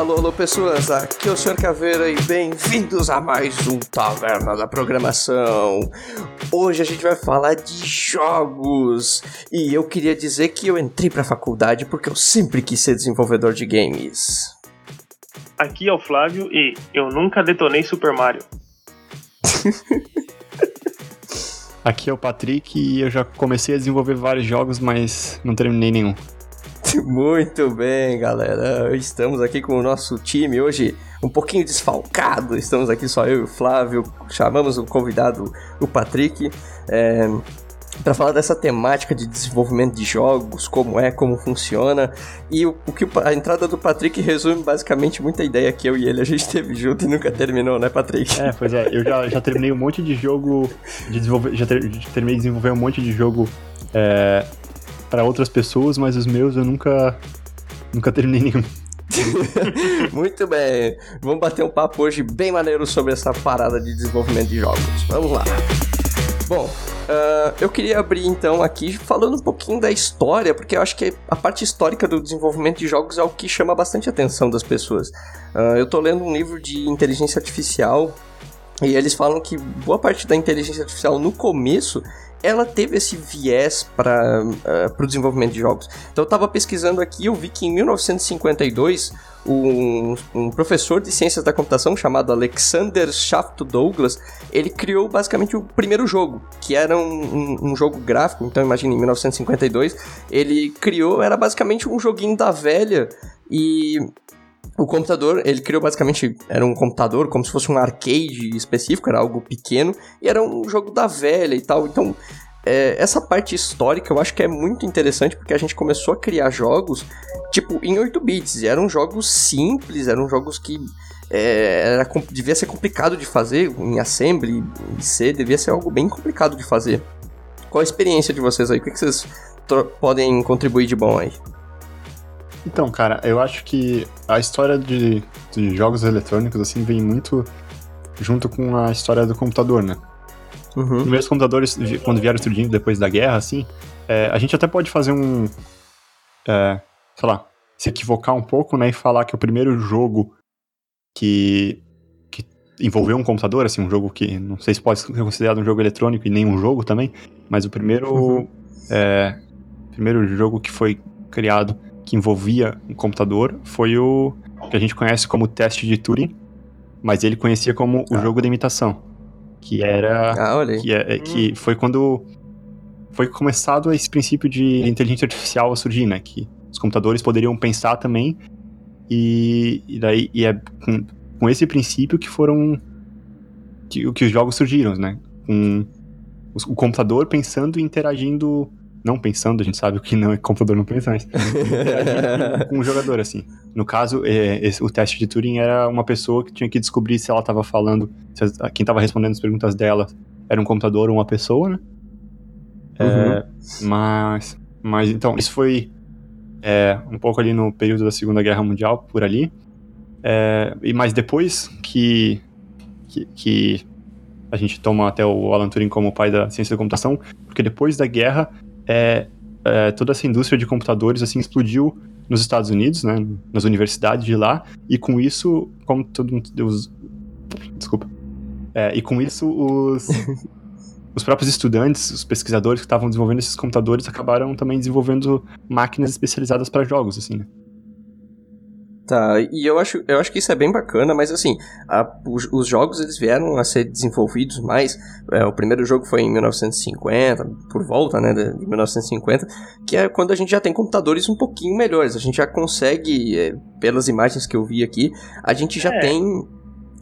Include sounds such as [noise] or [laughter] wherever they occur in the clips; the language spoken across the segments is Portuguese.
Alô, alô, pessoas, aqui é o Sr. Caveira e bem-vindos a mais um Taverna da Programação. Hoje a gente vai falar de jogos e eu queria dizer que eu entrei pra faculdade porque eu sempre quis ser desenvolvedor de games. Aqui é o Flávio e eu nunca detonei Super Mario. [laughs] Aqui é o Patrick e eu já comecei a desenvolver vários jogos, mas não terminei nenhum. Muito bem, galera. Estamos aqui com o nosso time hoje um pouquinho desfalcado. Estamos aqui só eu e o Flávio. Chamamos o convidado, o Patrick, é, para falar dessa temática de desenvolvimento de jogos, como é, como funciona. E o, o que a entrada do Patrick resume basicamente muita ideia que eu e ele a gente teve junto e nunca terminou, né, Patrick? É, pois é. Eu já, já terminei um monte de jogo de desenvolver, já, ter, já terminei de desenvolver um monte de jogo. É, para outras pessoas, mas os meus eu nunca nunca terminei nenhum. [laughs] Muito bem, vamos bater um papo hoje bem maneiro sobre essa parada de desenvolvimento de jogos. Vamos lá. Bom, uh, eu queria abrir então aqui falando um pouquinho da história, porque eu acho que a parte histórica do desenvolvimento de jogos é o que chama bastante a atenção das pessoas. Uh, eu tô lendo um livro de inteligência artificial e eles falam que boa parte da inteligência artificial no começo ela teve esse viés para uh, o desenvolvimento de jogos. Então eu estava pesquisando aqui, eu vi que em 1952 um, um, professor de ciências da computação chamado Alexander Shaft Douglas, ele criou basicamente o primeiro jogo, que era um, um, um jogo gráfico. Então imagine, em 1952 ele criou, era basicamente um joguinho da velha e o computador, ele criou basicamente, era um computador como se fosse um arcade específico, era algo pequeno, e era um jogo da velha e tal. Então, é, essa parte histórica eu acho que é muito interessante porque a gente começou a criar jogos, tipo, em 8 bits. Eram jogos simples, eram jogos que é, era, devia ser complicado de fazer em assembly, em C, devia ser algo bem complicado de fazer. Qual a experiência de vocês aí? O que, que vocês podem contribuir de bom aí? Então, cara, eu acho que a história de, de jogos eletrônicos, assim, vem muito junto com a história do computador, né? Uhum. Os primeiros computadores, quando vieram surgindo depois da guerra, assim, é, a gente até pode fazer um. É, sei lá, se equivocar um pouco, né? E falar que o primeiro jogo que, que envolveu um computador, assim, um jogo que não sei se pode ser considerado um jogo eletrônico e nem um jogo também, mas o primeiro. Uhum. É, primeiro jogo que foi criado que envolvia um computador foi o que a gente conhece como teste de Turing, mas ele conhecia como o ah. jogo da imitação, que era ah, que, é, hum. que foi quando foi começado esse princípio de inteligência artificial a surgir, né, que os computadores poderiam pensar também e, e daí e é com, com esse princípio que foram que, que os jogos surgiram, né, com o computador pensando e interagindo não pensando, a gente sabe o que não é computador não pensa, mas [laughs] com um jogador, assim. No caso, é, esse, o teste de Turing era uma pessoa que tinha que descobrir se ela estava falando, se a, quem estava respondendo as perguntas dela era um computador ou uma pessoa, né? É, uhum. Mas, mas, então, isso foi é, um pouco ali no período da Segunda Guerra Mundial, por ali. É, e Mas depois que, que, que a gente toma até o Alan Turing como pai da ciência da computação, porque depois da guerra é, é, toda essa indústria de computadores assim explodiu nos Estados Unidos, né, nas universidades de lá, e com isso, como todo mundo, os, desculpa, é, e com isso os [laughs] os próprios estudantes, os pesquisadores que estavam desenvolvendo esses computadores acabaram também desenvolvendo máquinas especializadas para jogos, assim, né? Tá, e eu acho, eu acho que isso é bem bacana, mas assim, a, os, os, jogos eles vieram a ser desenvolvidos mais. É, o primeiro jogo foi em 1950, por volta, né, de, de 1950, que é quando a gente já tem computadores um pouquinho melhores. A gente já consegue, é, pelas imagens que eu vi aqui, a gente já é. tem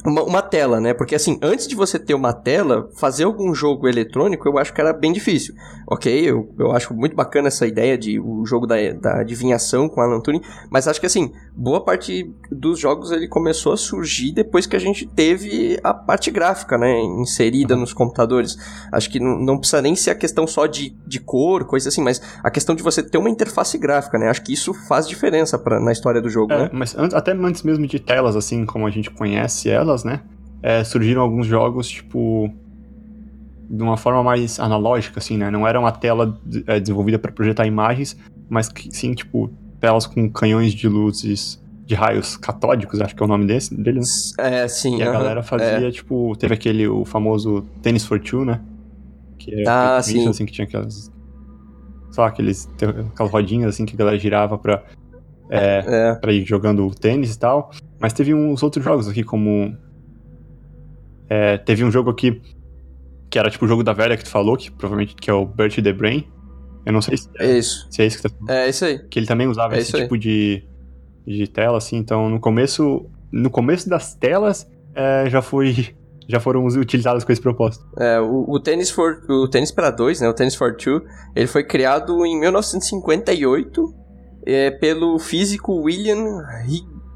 uma, uma, tela, né? Porque assim, antes de você ter uma tela, fazer algum jogo eletrônico eu acho que era bem difícil. Ok, eu, eu acho muito bacana essa ideia de o jogo da, da adivinhação com Alan Turing, mas acho que assim, boa parte dos jogos ele começou a surgir depois que a gente teve a parte gráfica, né? Inserida nos computadores. Acho que não, não precisa nem ser a questão só de, de cor, coisa assim, mas a questão de você ter uma interface gráfica, né? Acho que isso faz diferença pra, na história do jogo, é, né? Mas antes, até antes mesmo de telas, assim, como a gente conhece ela, né? É, surgiram alguns jogos, tipo, de uma forma mais analógica, assim, né? Não era uma tela é, desenvolvida para projetar imagens, mas que, sim, tipo, telas com canhões de luzes de raios catódicos, acho que é o nome desse, dele, né? É, sim. E a galera fazia, é. tipo, teve aquele, o famoso Tennis for Two, né? Que é ah, sim. Isso, assim, que tinha aquelas, sei lá, aqueles, aquelas rodinhas, assim, que a galera girava pra, é, é. pra ir jogando tênis e tal. Mas teve uns outros jogos aqui, como... É, teve um jogo aqui que era tipo o jogo da velha que tu falou, que provavelmente que é o Burt the Brain. Eu não sei se é, isso. Se é isso que tá É isso aí. Que ele também usava é esse tipo de, de tela, assim. Então, no começo, no começo das telas, é, já foi [laughs] já foram utilizadas com esse propósito. É, o, o tênis for o tênis para dois, né, o tênis for two, ele foi criado em 1958 é, pelo físico William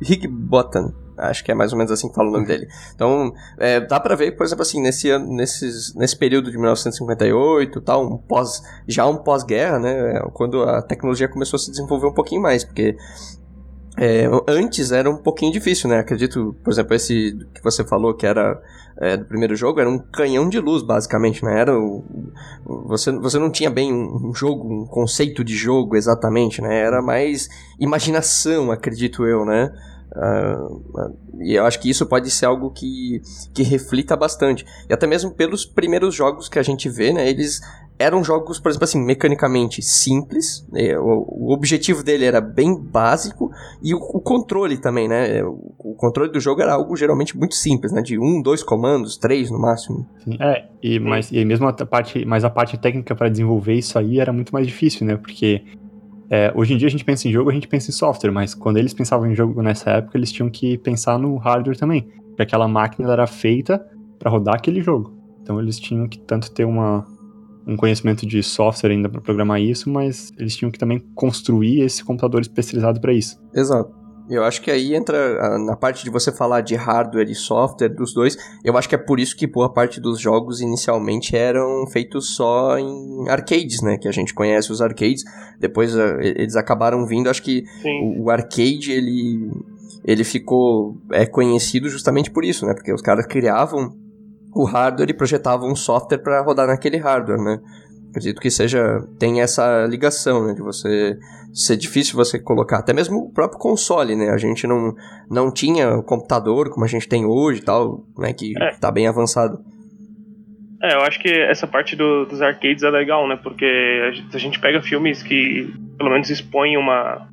Higginbotham. Acho que é mais ou menos assim que fala o nome dele. Então, é, dá para ver, por exemplo, assim, nesse, ano, nesses, nesse período de 1958 tal, um pós, já um pós-guerra, né? Quando a tecnologia começou a se desenvolver um pouquinho mais, porque é, antes era um pouquinho difícil, né? Acredito, por exemplo, esse que você falou que era é, do primeiro jogo era um canhão de luz, basicamente, né? Era o, você, você não tinha bem um jogo, um conceito de jogo exatamente, né? Era mais imaginação, acredito eu, né? Uh, e eu acho que isso pode ser algo que, que reflita bastante. E até mesmo pelos primeiros jogos que a gente vê, né? Eles eram jogos, por exemplo, assim, mecanicamente simples. Né, o, o objetivo dele era bem básico. E o, o, controle também, né? O, o, controle do jogo era algo geralmente muito simples, né? De um, dois comandos, três no máximo. Sim, é, e, mas, e mesmo a parte, mas a parte técnica para desenvolver isso aí era muito mais difícil, né? Porque é, hoje em dia a gente pensa em jogo, a gente pensa em software, mas quando eles pensavam em jogo nessa época, eles tinham que pensar no hardware também, porque aquela máquina era feita para rodar aquele jogo. Então eles tinham que tanto ter uma, um conhecimento de software ainda para programar isso, mas eles tinham que também construir esse computador especializado para isso. Exato. Eu acho que aí entra na parte de você falar de hardware e software dos dois. Eu acho que é por isso que boa parte dos jogos inicialmente eram feitos só em arcades, né? Que a gente conhece os arcades. Depois uh, eles acabaram vindo. Acho que o, o, arcade ele ele ficou é conhecido justamente por isso, né? Porque os caras criavam o hardware e projetavam um software para rodar naquele hardware, né? Acredito que seja tem essa ligação, né, de você ser difícil você colocar, até mesmo o próprio console, né? A gente não, não tinha o computador como a gente tem hoje e tal, né? Que é. tá bem avançado. É, eu acho que essa parte do, dos arcades é legal, né? Porque a gente, a gente pega filmes que pelo menos expõem uma,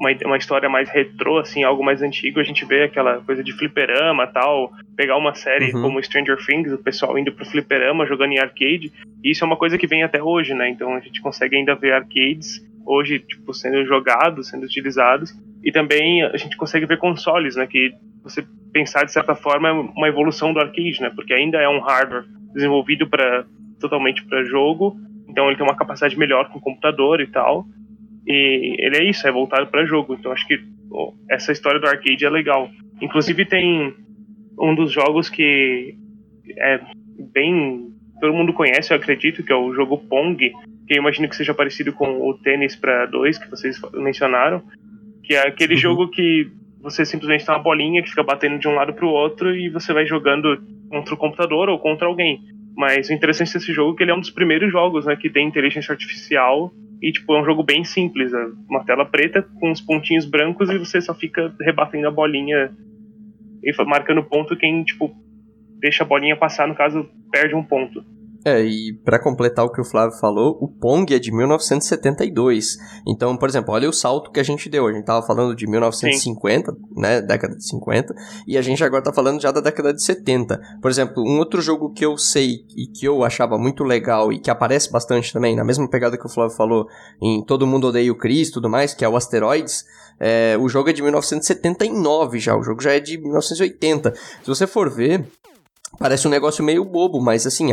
uma, uma história mais retrô, assim, algo mais antigo, a gente vê aquela coisa de fliperama tal, pegar uma série uhum. como Stranger Things, o pessoal indo pro fliperama, jogando em arcade, e isso é uma coisa que vem até hoje, né? Então a gente consegue ainda ver arcades hoje, tipo, sendo jogados, sendo utilizados, e também a gente consegue ver consoles, né? Que você pensar de certa forma é uma evolução do arcade, né? Porque ainda é um hardware desenvolvido para totalmente para jogo, então ele tem uma capacidade melhor com o computador e tal. E ele é isso, é voltado para jogo. Então acho que oh, essa história do arcade é legal. Inclusive tem um dos jogos que é bem todo mundo conhece, eu acredito, que é o jogo Pong, que eu imagino que seja parecido com o tênis para dois que vocês mencionaram, que é aquele uhum. jogo que você simplesmente tem uma bolinha que fica batendo de um lado para o outro e você vai jogando contra o computador ou contra alguém. Mas o interessante desse jogo é que ele é um dos primeiros jogos, né, que tem inteligência artificial e, tipo, é um jogo bem simples. É uma tela preta com uns pontinhos brancos e você só fica rebatendo a bolinha e marcando ponto. Quem, tipo, deixa a bolinha passar, no caso, perde um ponto. É, e para completar o que o Flávio falou, o Pong é de 1972. Então, por exemplo, olha o salto que a gente deu. A gente tava falando de 1950, Sim. né, década de 50, e a gente agora tá falando já da década de 70. Por exemplo, um outro jogo que eu sei e que eu achava muito legal e que aparece bastante também, na mesma pegada que o Flávio falou em Todo Mundo Odeia o Chris e tudo mais, que é o Asteroids, é, o jogo é de 1979 já, o jogo já é de 1980. Se você for ver, Parece um negócio meio bobo, mas assim,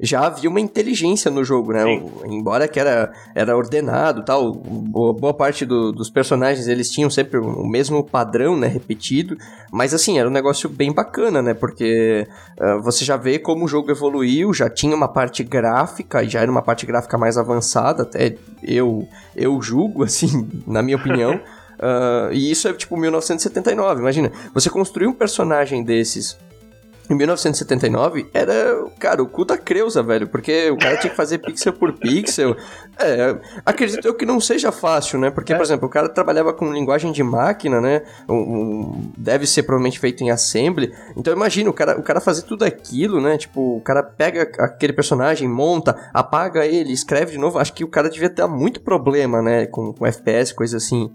já havia uma inteligência no jogo, né? Embora que era, era ordenado tal, boa parte do, dos personagens eles tinham sempre o mesmo padrão, né? Repetido, mas assim, era um negócio bem bacana, né? Porque uh, você já vê como o jogo evoluiu, já tinha uma parte gráfica, já era uma parte gráfica mais avançada, até eu, eu julgo, [laughs] assim, na minha opinião. Uh, [laughs] e isso é tipo 1979, imagina. Você construir um personagem desses em 1979 era, cara, o cu da Creuza, velho, porque o cara tinha que fazer pixel por pixel. É, acredito eu que não seja fácil, né? Porque, é. por exemplo, o cara trabalhava com linguagem de máquina, né? Um, deve ser provavelmente feito em assembly. Então imagina o cara, o cara fazer tudo aquilo, né? Tipo, o cara pega aquele personagem, monta, apaga ele, escreve de novo. Acho que o cara devia ter muito problema, né? Com, com FPS, coisa assim.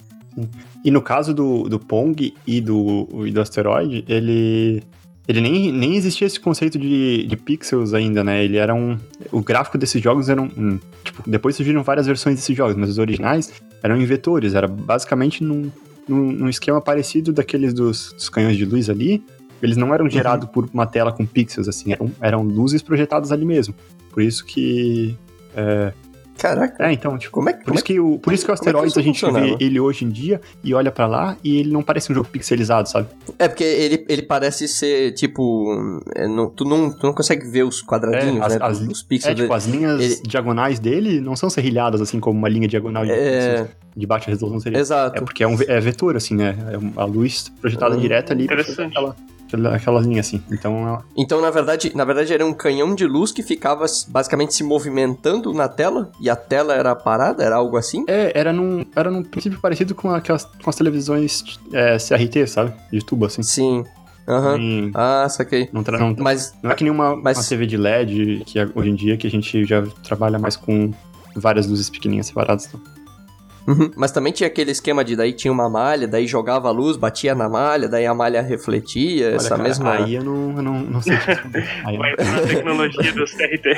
E no caso do, do Pong e do, e do asteroide, ele ele nem, nem existia esse conceito de, de pixels ainda, né? Ele era um. O gráfico desses jogos eram. Um, tipo, depois surgiram várias versões desses jogos, mas os originais eram em vetores. Era basicamente num, num, num esquema parecido daqueles dos, dos, canhões de luz ali. Eles não eram gerados uhum. por uma tela com pixels, assim, eram, eram luzes projetadas ali mesmo. Por isso que. É, Caraca. É, então, tipo, como é, por, isso que o, por isso que o é Asteroids a gente vê ele hoje em dia e olha para lá e ele não parece um jogo pixelizado, sabe? É, porque ele, ele parece ser, tipo, é, não, tu, não, tu não consegue ver os quadradinhos, é, as, né? As, os pixels. É, tipo, as linhas ele... diagonais dele não são serrilhadas, assim, como uma linha diagonal de, é... de baixa resolução seria. Exato. É porque é um é vetor, assim, né? É a luz projetada hum, direta ali. Interessante. Aquela aquela, aquela linha assim. Então, ela... então na verdade, na verdade era um canhão de luz que ficava basicamente se movimentando na tela e a tela era parada, era algo assim? É, era num, era num princípio parecido com aquelas com as televisões é, CRT, sabe? De tubo assim. Sim. Aham. Uhum. Ah, saquei. Não, não, mas, não é que nem uma, mas... uma TV de LED que é, hoje em dia que a gente já trabalha mais com várias luzes pequenininhas separadas. Então. Uhum. Mas também tinha aquele esquema de daí tinha uma malha, daí jogava a luz, batia na malha, daí a malha refletia, Olha, essa cara, mesma. Aí eu não, eu não, não sei. [laughs] aí Vai a tecnologia dos [laughs] TRT.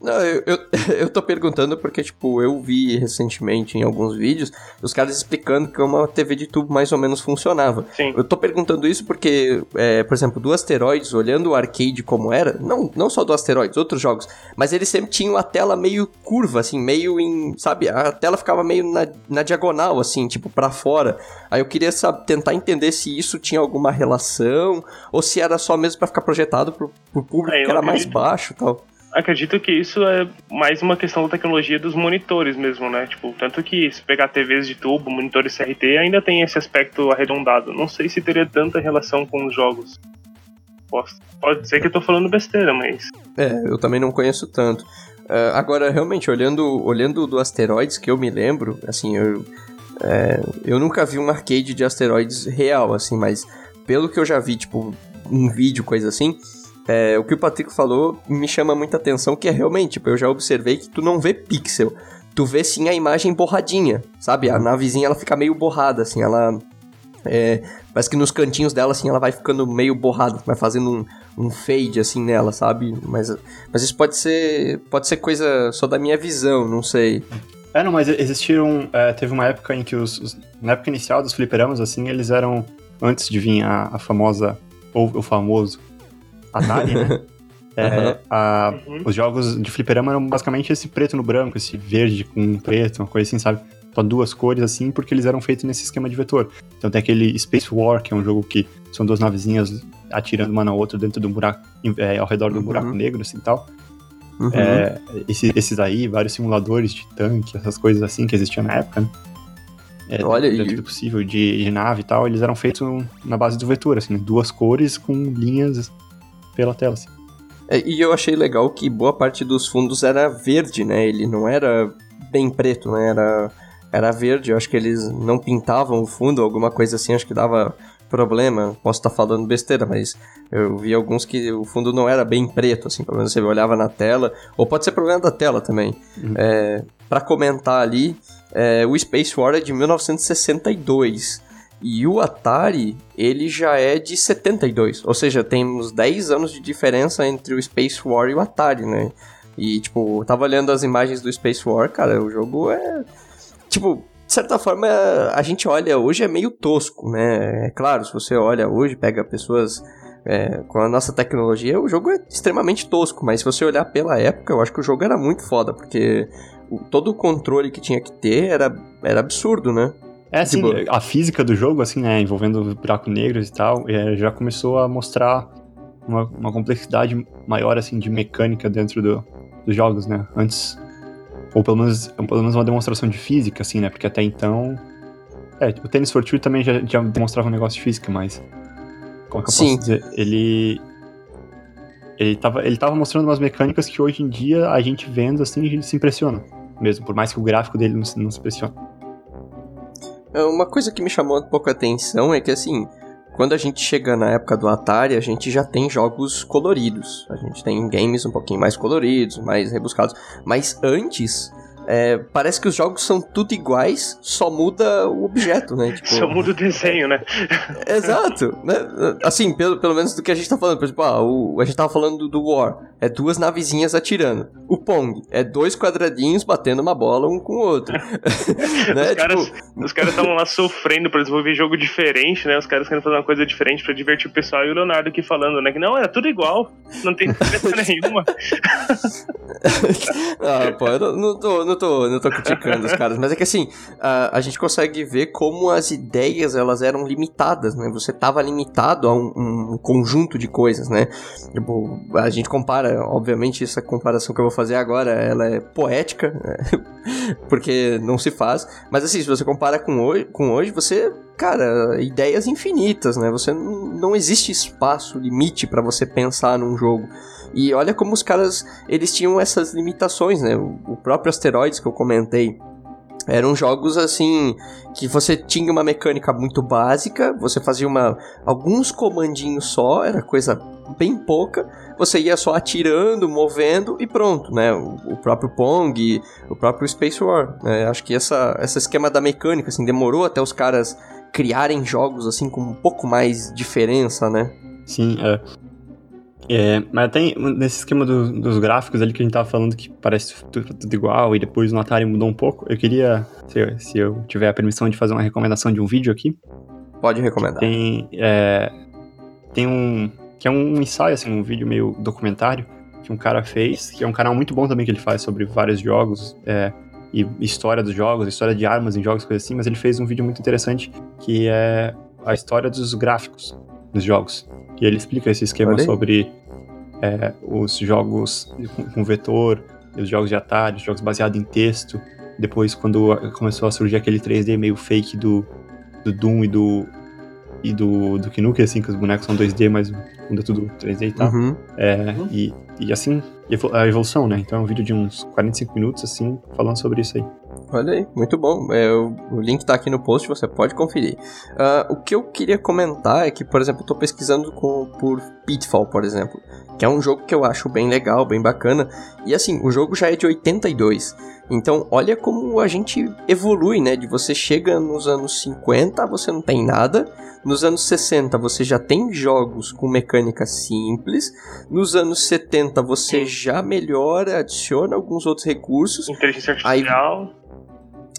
Não, eu, eu, [laughs] eu tô perguntando porque, tipo, eu vi recentemente em alguns vídeos os caras explicando que uma TV de tubo mais ou menos funcionava. Sim. Eu tô perguntando isso porque, é, por exemplo, do Asteroids, olhando o arcade como era, não, não só do Asteroids, outros jogos, mas eles sempre tinham a tela meio curva, assim, meio em. Sabe, a tela ficava meio na, na diagonal, assim, tipo, para fora. Aí eu queria saber, tentar entender se isso tinha alguma relação, ou se era só mesmo para ficar projetado pro, pro público é, que era mais baixo tal. Acredito que isso é mais uma questão da tecnologia dos monitores mesmo, né? Tipo, tanto que se pegar TVs de tubo, monitores CRT, ainda tem esse aspecto arredondado. Não sei se teria tanta relação com os jogos. pode ser que eu tô falando besteira, mas. É, eu também não conheço tanto. Uh, agora, realmente, olhando, olhando do Asteroids, que eu me lembro, assim, eu, é, eu nunca vi um arcade de asteroides real, assim, mas pelo que eu já vi, tipo, um vídeo, coisa assim, é, o que o Patrick falou me chama muita atenção, que é realmente, tipo, eu já observei que tu não vê pixel, tu vê sim a imagem borradinha, sabe? A navezinha, ela fica meio borrada, assim, ela... É, parece que nos cantinhos dela, assim, ela vai ficando meio borrada, vai fazendo um, um fade assim nela, sabe? Mas, mas isso pode ser pode ser coisa só da minha visão, não sei. É, não, mas existiram. É, teve uma época em que os, os, Na época inicial dos fliperamas, assim, eles eram. Antes de vir a, a famosa. Ou o famoso Atari, né? [laughs] É, uhum. a, os jogos de fliperama eram basicamente esse preto no branco, esse verde com preto, uma coisa assim, sabe? Só duas cores assim, porque eles eram feitos nesse esquema de vetor. Então tem aquele Space War, que é um jogo que são duas navezinhas atirando uma na outra dentro do buraco, é, ao redor do uhum. buraco negro, assim tal. Uhum. É, esse, esses aí, vários simuladores de tanque, essas coisas assim que existiam na época, né? É, Olha dentro e... do possível, de, de, nave e tal, eles eram feitos na base do vetor, assim, né? duas cores com linhas pela tela, assim. É, e eu achei legal que boa parte dos fundos era verde, né? Ele não era bem preto, né? Era, era verde. Eu acho que eles não pintavam o fundo, alguma coisa assim, acho que dava problema. Posso estar tá falando besteira, mas eu vi alguns que o fundo não era bem preto, assim, pelo menos você olhava na tela. Ou pode ser problema da tela também. Uhum. É, para comentar ali, é, o Space War é de 1962. E o Atari, ele já é de 72. Ou seja, temos 10 anos de diferença entre o Space War e o Atari, né? E, tipo, eu tava olhando as imagens do Space War, cara, o jogo é. Tipo, de certa forma, a gente olha hoje é meio tosco, né? É claro, se você olha hoje, pega pessoas é, com a nossa tecnologia, o jogo é extremamente tosco, mas se você olhar pela época, eu acho que o jogo era muito foda, porque o, todo o controle que tinha que ter era, era absurdo, né? É, assim, tipo... a física do jogo, assim, né, envolvendo buraco negros e tal, é, já começou a mostrar uma, uma complexidade maior, assim, de mecânica dentro do, dos jogos, né? Antes ou pelo menos, pelo menos uma demonstração de física, assim, né? Porque até então. É, o tênis Fortune também já, já demonstrava um negócio de física, mas. Como que eu Sim. posso dizer? Ele. ele tava, ele tava mostrando umas mecânicas que hoje em dia a gente vendo assim, a gente se impressiona. Mesmo, por mais que o gráfico dele não, não se impressione. É, uma coisa que me chamou um pouco a atenção é que assim, quando a gente chega na época do Atari, a gente já tem jogos coloridos. A gente tem games um pouquinho mais coloridos, mais rebuscados. Mas antes, é, parece que os jogos são tudo iguais, só muda o objeto, né? [laughs] Tipo... Só muda o desenho, né? [laughs] Exato. Né? Assim, pelo, pelo menos do que a gente tá falando. Por exemplo, ah, o, a gente tava falando do War. É duas navezinhas atirando. O Pong é dois quadradinhos batendo uma bola um com o outro. [laughs] né? Os caras estavam tipo... lá sofrendo pra desenvolver jogo diferente, né? Os caras querendo fazer uma coisa diferente pra divertir o pessoal. E o Leonardo aqui falando, né? Que não, era tudo igual. Não tem diferença nenhuma. ah, pô, eu não tô, não tô, não tô criticando os caras, mas é que assim, a, a gente consegue ver como as ideias elas eram limitadas, né? Você tava limitado a um, um conjunto de coisas, né? Tipo, a gente compara, obviamente, essa comparação que eu vou fazer agora, ela é poética, né? [laughs] porque não se faz, mas assim, se você compara com hoje, com hoje você cara, ideias infinitas, né? Você não existe espaço, limite para você pensar num jogo. E olha como os caras, eles tinham essas limitações, né? O próprio Asteroids que eu comentei, eram jogos assim que você tinha uma mecânica muito básica, você fazia uma alguns comandinhos só, era coisa bem pouca, você ia só atirando, movendo e pronto, né? O, o próprio Pong, o próprio Space War, né? Acho que essa esse esquema da mecânica assim demorou até os caras criarem jogos assim com um pouco mais diferença, né? Sim, é. É, mas tem nesse esquema do, dos gráficos ali que a gente tava falando que parece tudo, tudo, igual e depois no Atari mudou um pouco. Eu queria, se, se, eu tiver a permissão de fazer uma recomendação de um vídeo aqui. Pode recomendar. Tem, é, tem um que é um ensaio assim, um vídeo meio documentário que um cara fez, que é um canal muito bom também que ele faz sobre vários jogos é, e história dos jogos, história de armas em jogos, coisas assim. Mas ele fez um vídeo muito interessante que é a história dos gráficos dos jogos. E ele explica esse esquema sobre é, os jogos com vetor, os jogos de Atari, os jogos baseados em texto. Depois, quando começou a surgir aquele 3D meio fake do, do Doom e do, e do, do Kinuke, assim, que os bonecos são 2D, mas muda tudo 3D e tal. Uhum. É, e, e assim, a evolução, né? Então é um vídeo de uns 45 minutos, assim, falando sobre isso aí. Olha aí, muito bom. É, o, link tá aqui no post, você pode conferir. Uh, o que eu queria comentar é que, por exemplo, eu tô pesquisando com, por Pitfall, por exemplo, que é um jogo que eu acho bem legal, bem bacana. E assim, o jogo já é de 82. Então, olha como a gente evolui, né? De você chega nos anos 50, você não tem nada. Nos anos 60, você já tem jogos com mecânica simples. Nos anos 70, você já melhora, adiciona alguns outros recursos. Inteligência artificial. Aí,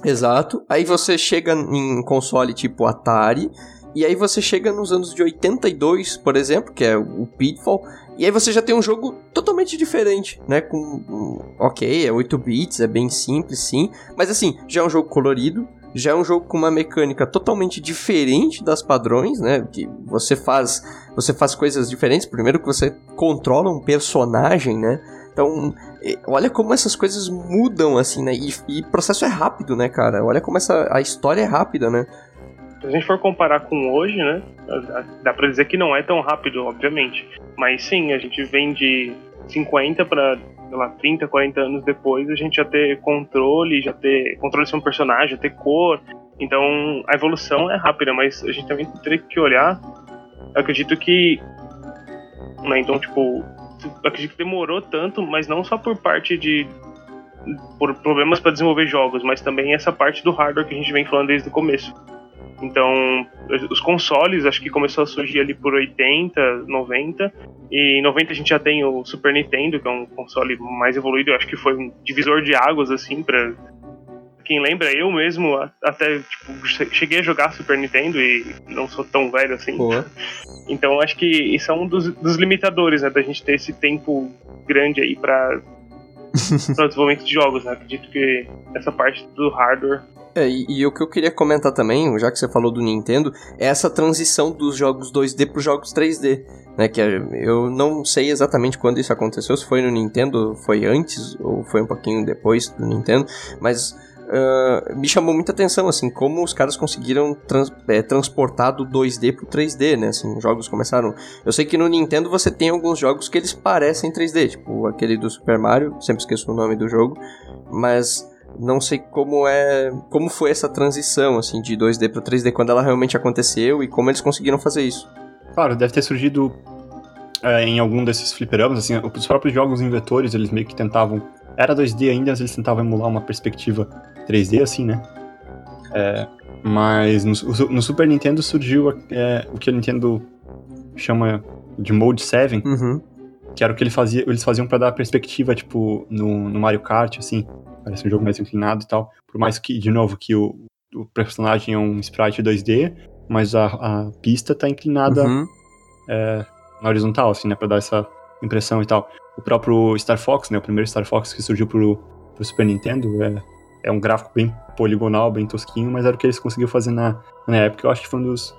Exato. Aí você chega em console tipo Atari. E aí você chega nos anos de 82, por exemplo, que é o Pitfall, e aí você já tem um jogo totalmente diferente, né? Com. Ok, é 8 bits, é bem simples, sim. Mas assim, já é um jogo colorido, já é um jogo com uma mecânica totalmente diferente das padrões, né? Que você faz. Você faz coisas diferentes. Primeiro que você controla um personagem, né? Então, olha como essas coisas mudam, assim, né? E, o processo é rápido, né, cara? Olha como essa, a história é rápida, né? Se a gente for comparar com hoje, né? Dá pra dizer que não é tão rápido, obviamente. Mas sim, a gente vem de 50 para lá, 30, 40 anos depois, a gente já ter controle, já ter controle sobre um personagem, já ter cor. Então a evolução é rápida, mas a gente também teria que olhar. Eu acredito que. Né, então, tipo, acredito que demorou tanto, mas não só por parte de por problemas para desenvolver jogos, mas também essa parte do hardware que a gente vem falando desde o começo. Então, os consoles acho que começou a surgir ali por 80, 90, e em 90 a gente já tem o Super Nintendo, que é um console mais evoluído, eu acho que foi um divisor de águas assim para quem lembra, eu mesmo até tipo, cheguei a jogar Super Nintendo e não sou tão velho assim. Boa. [laughs] Então acho que isso é um dos, dos limitadores, né, da gente ter esse tempo grande aí para o [laughs] desenvolvimento de jogos, né? Acredito que essa parte do hardware é, e, e, o que eu queria comentar também, já que você falou do Nintendo, é essa transição dos jogos 2D para os jogos 3D. Né, que é, eu não sei exatamente quando isso aconteceu, se foi no Nintendo, foi antes ou foi um pouquinho depois do Nintendo, mas uh, me chamou muita atenção, assim, como os caras conseguiram trans, é, transportar do 2D pro 3D, né? Assim, jogos começaram. Eu sei que no Nintendo você tem alguns jogos que eles parecem 3D, tipo aquele do Super Mario, sempre esqueço o nome do jogo, mas não sei como é, como foi essa transição assim de 2D para 3D quando ela realmente aconteceu e como eles conseguiram fazer isso. Claro, deve ter surgido é, em algum desses fliperamas, assim, os próprios jogos em vetores, eles meio que tentavam era 2D ainda, mas eles tentavam emular uma perspectiva 3D, assim, né? É, mas no, no, Super Nintendo surgiu é, o que a Nintendo chama de Mode 7, uhum. que era o que ele fazia, eles faziam para dar perspectiva, tipo, no, no, Mario Kart, assim, parece um jogo mais inclinado e tal. Por mais que, de novo, que o, o personagem é um sprite 2D, mas a, a pista tá inclinada uhum. é, na horizontal, assim, né, pra dar essa impressão e tal. O próprio Star Fox, né, o primeiro Star Fox que surgiu pro, pro Super Nintendo, é, é um gráfico bem poligonal, bem tosquinho, mas era o que eles conseguiram fazer na, na época. Eu acho que foi um dos,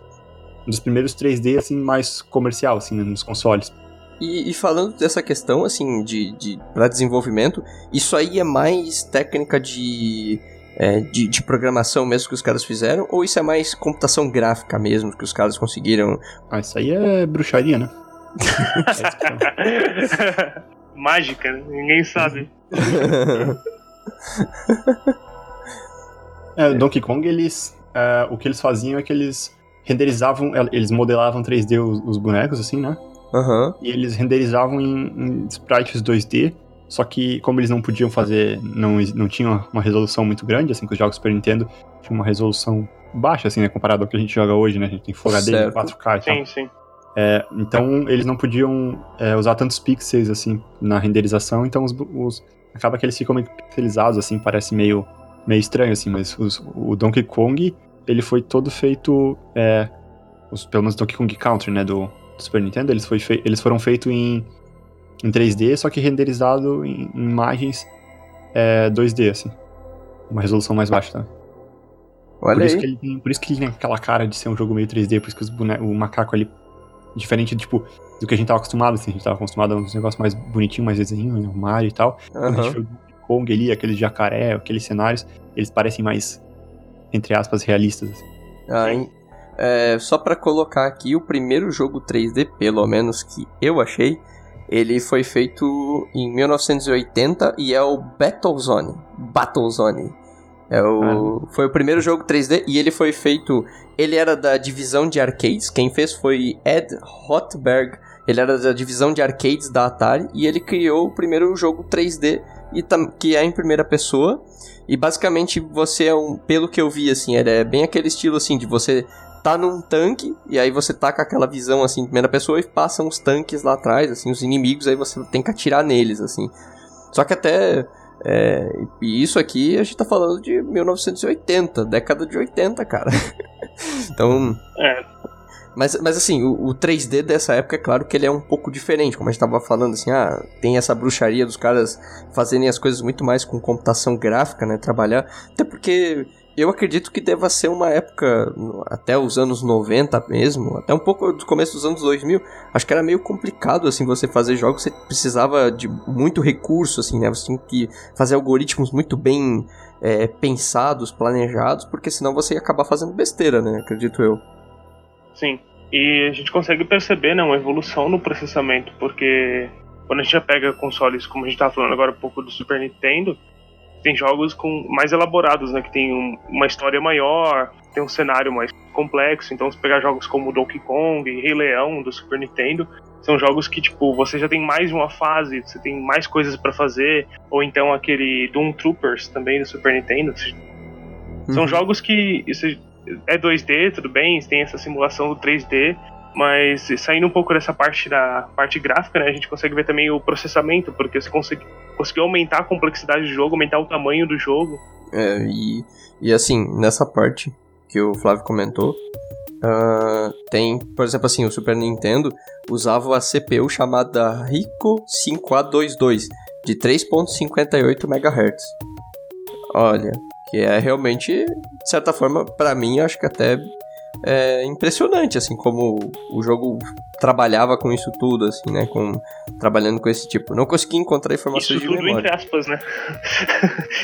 um dos primeiros 3D, assim, mais comercial, assim, né, nos consoles. E, e, falando dessa questão, assim, de, de para desenvolvimento, isso aí é mais técnica de, é, de, de, programação mesmo que os caras fizeram? Ou isso é mais computação gráfica mesmo que os caras conseguiram? Ah, isso aí é bruxaria, né? [laughs] Mágica, né? ninguém sabe. [laughs] é, Donkey Kong, eles. Uh, o que eles faziam é que eles renderizavam, eles modelavam 3D os, os bonecos, assim, né? Uhum. E eles renderizavam em, em, sprites 2D, só que como eles não podiam fazer, não, não tinham uma resolução muito grande, assim, que os jogos Super Nintendo tinham uma resolução baixa, assim, né, comparado ao que a gente joga hoje, né? A gente tem Full HD, 4K e tal. Sim, sim. É, então eles não podiam é, usar tantos pixels assim na renderização, então os, os, acaba que eles ficam meio pixelizados assim, parece meio meio estranho assim, mas os, o Donkey Kong ele foi todo feito, é, os, pelo menos Donkey Kong Country, né, do, do Super Nintendo, eles, foi eles foram feitos em, em 3D, só que renderizado em, em imagens é, 2D assim, uma resolução mais baixa, tá? Olha por aí. Isso que ele tem, por isso que ele tem aquela cara de ser um jogo meio 3D, por isso que o macaco ali Diferente, tipo, do que a gente tava acostumado, assim, a gente tava acostumado a uns negócios mais bonitinhos, mais desenho, né, o Mario e tal. Uhum. Quando a gente vê o Kong ali, aqueles jacaré, aqueles cenários, eles parecem mais, entre aspas, realistas. Assim. Ah? É, só para colocar aqui, o primeiro jogo 3D, pelo menos que eu achei, ele foi feito em 1980 e é o Battlezone. Battlezone. É o, ah. Foi o primeiro jogo 3D e ele foi feito. Ele era da divisão de arcades. Quem fez foi Ed Hotberg. Ele era da divisão de arcades da Atari e ele criou o primeiro jogo 3D e que é em primeira pessoa. E basicamente você é um, pelo que eu vi assim, é bem aquele estilo assim de você tá num tanque e aí você tá com aquela visão assim, primeira pessoa e passam os tanques lá atrás, assim, os inimigos, aí você tem que atirar neles assim. Só que até é, e isso aqui a gente tá falando de 1980, década de 80, cara. [laughs] então. É. Mas, mas assim, o, o, 3D dessa época, é claro que ele é um pouco diferente, como a gente tava falando, assim, ah, tem essa bruxaria dos caras fazerem as coisas muito mais com computação gráfica, né, trabalhar, até porque eu acredito que deva ser uma época, até os anos 90 mesmo, até um pouco do começo dos anos 2000, acho que era meio complicado, assim, você fazer jogos, você precisava de muito recurso, assim, né, você tinha que fazer algoritmos muito bem é, pensados, planejados, porque senão você ia acabar fazendo besteira, né, acredito eu. Sim, e a gente consegue perceber, né, uma evolução no processamento, porque quando a gente já pega consoles, como a gente estava falando agora um pouco do Super Nintendo, tem jogos com mais elaborados, né? Que tem um, uma história maior, tem um cenário mais complexo. Então, se pegar jogos como Donkey Kong Rei Leão do Super Nintendo, são jogos que, tipo, você já tem mais uma fase, você tem mais coisas para fazer. Ou então aquele Doom Troopers também do Super Nintendo. São uhum. jogos que isso é 2D, tudo bem, tem essa simulação do 3D, mas saindo um pouco dessa parte da parte gráfica, né, a gente consegue ver também o processamento, porque você consegue, conseguiu aumentar a complexidade do jogo, aumentar o tamanho do jogo. É, e, e assim, nessa parte que o Flávio comentou, uh, tem, por exemplo, assim, o Super Nintendo usava a CPU chamada Rico 5A22 de 3.58 MHz. Olha, que é realmente, de certa forma, para mim, acho que até é impressionante, assim, como o jogo trabalhava com isso tudo, assim, né? Com, trabalhando com esse tipo. Não consegui encontrar informações isso de tudo memória. entre aspas, né?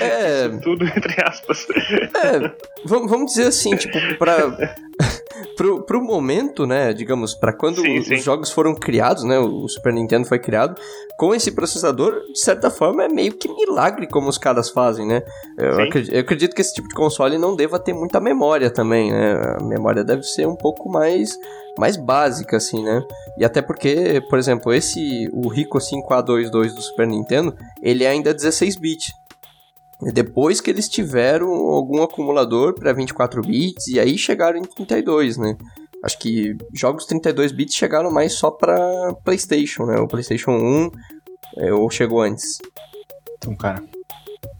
É. [laughs] Isso tudo entre aspas. É, vamos, dizer assim, tipo, pra. [laughs] pro, pro momento, né, digamos, para quando Sim, os sim. jogos foram criados, né, o Super Nintendo foi criado, com esse processador, de certa forma, é meio que milagre como os caras fazem, né? Eu acredito, eu acredito que esse tipo de console não deva ter muita memória também, né? A memória deve ser um pouco mais mais básica, assim, né? E até porque, por exemplo, esse, o Rico 5A22 do Super Nintendo, ele é ainda 16-bit. E Depois que eles tiveram algum acumulador para 24 bits e aí chegaram em 32, né? Acho que jogos 32 bits chegaram mais só para PlayStation, né? O PlayStation 1 é, ou chegou antes. Então, cara.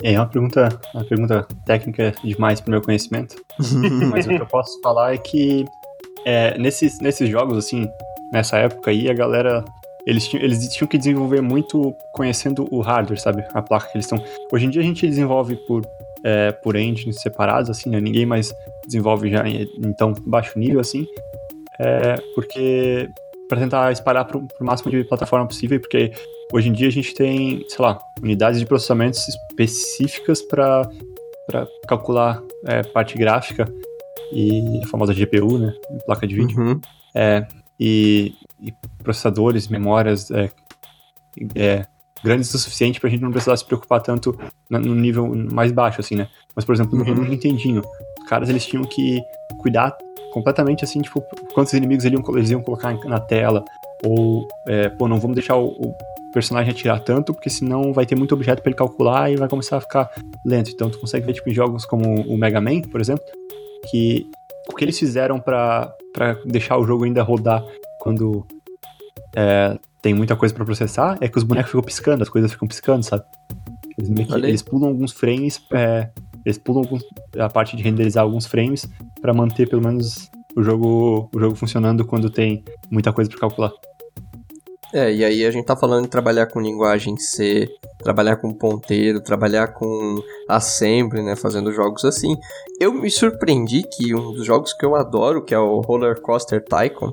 É uma pergunta, uma pergunta técnica demais pro meu conhecimento. [laughs] Mas o que eu posso falar é que é, nesses, nesses jogos, assim, nessa época aí, a galera. Eles eles tinham que desenvolver muito conhecendo o hardware, sabe? A placa que eles estão. Hoje em dia a gente desenvolve por, é, por engines separados, assim, né? Ninguém mais desenvolve já em, em tão baixo nível, assim. É, porque. para tentar espalhar pro, pro máximo de plataforma possível, porque hoje em dia a gente tem, sei lá, unidades de processamento específicas para calcular é, parte gráfica e a famosa GPU, né? Placa de vídeo. Uhum. É, e, e processadores, memórias é, é, grandes o suficiente pra gente não precisar se preocupar tanto na- no nível mais baixo, assim, né? Mas, por exemplo, no Uhum. no Nintendinho, os caras eles tinham que cuidar completamente, assim, tipo, quantos inimigos eles iam, eles iam colocar na tela, ou, é, pô, não vamos deixar o, o personagem atirar tanto, porque senão vai ter muito objeto pra ele calcular e vai começar a ficar lento. Então, tu consegue ver, tipo, em jogos como o Mega Man, por exemplo, que o que eles fizeram pra pra deixar o jogo ainda rodar quando é, tem muita coisa pra processar é que os bonecos ficam piscando, as coisas ficam piscando, sabe? Eles, meio que- eles pulam alguns frames, é, eles pulam alguns- a parte de renderizar alguns frames pra manter pelo menos o jogo, o jogo funcionando quando tem muita coisa pra calcular. É, e aí a gente tá falando de trabalhar com linguagem C, trabalhar com ponteiro, trabalhar com assembly, né, fazendo jogos assim. Eu me surpreendi que um dos jogos que eu adoro, que é o Roller Coaster Tycoon,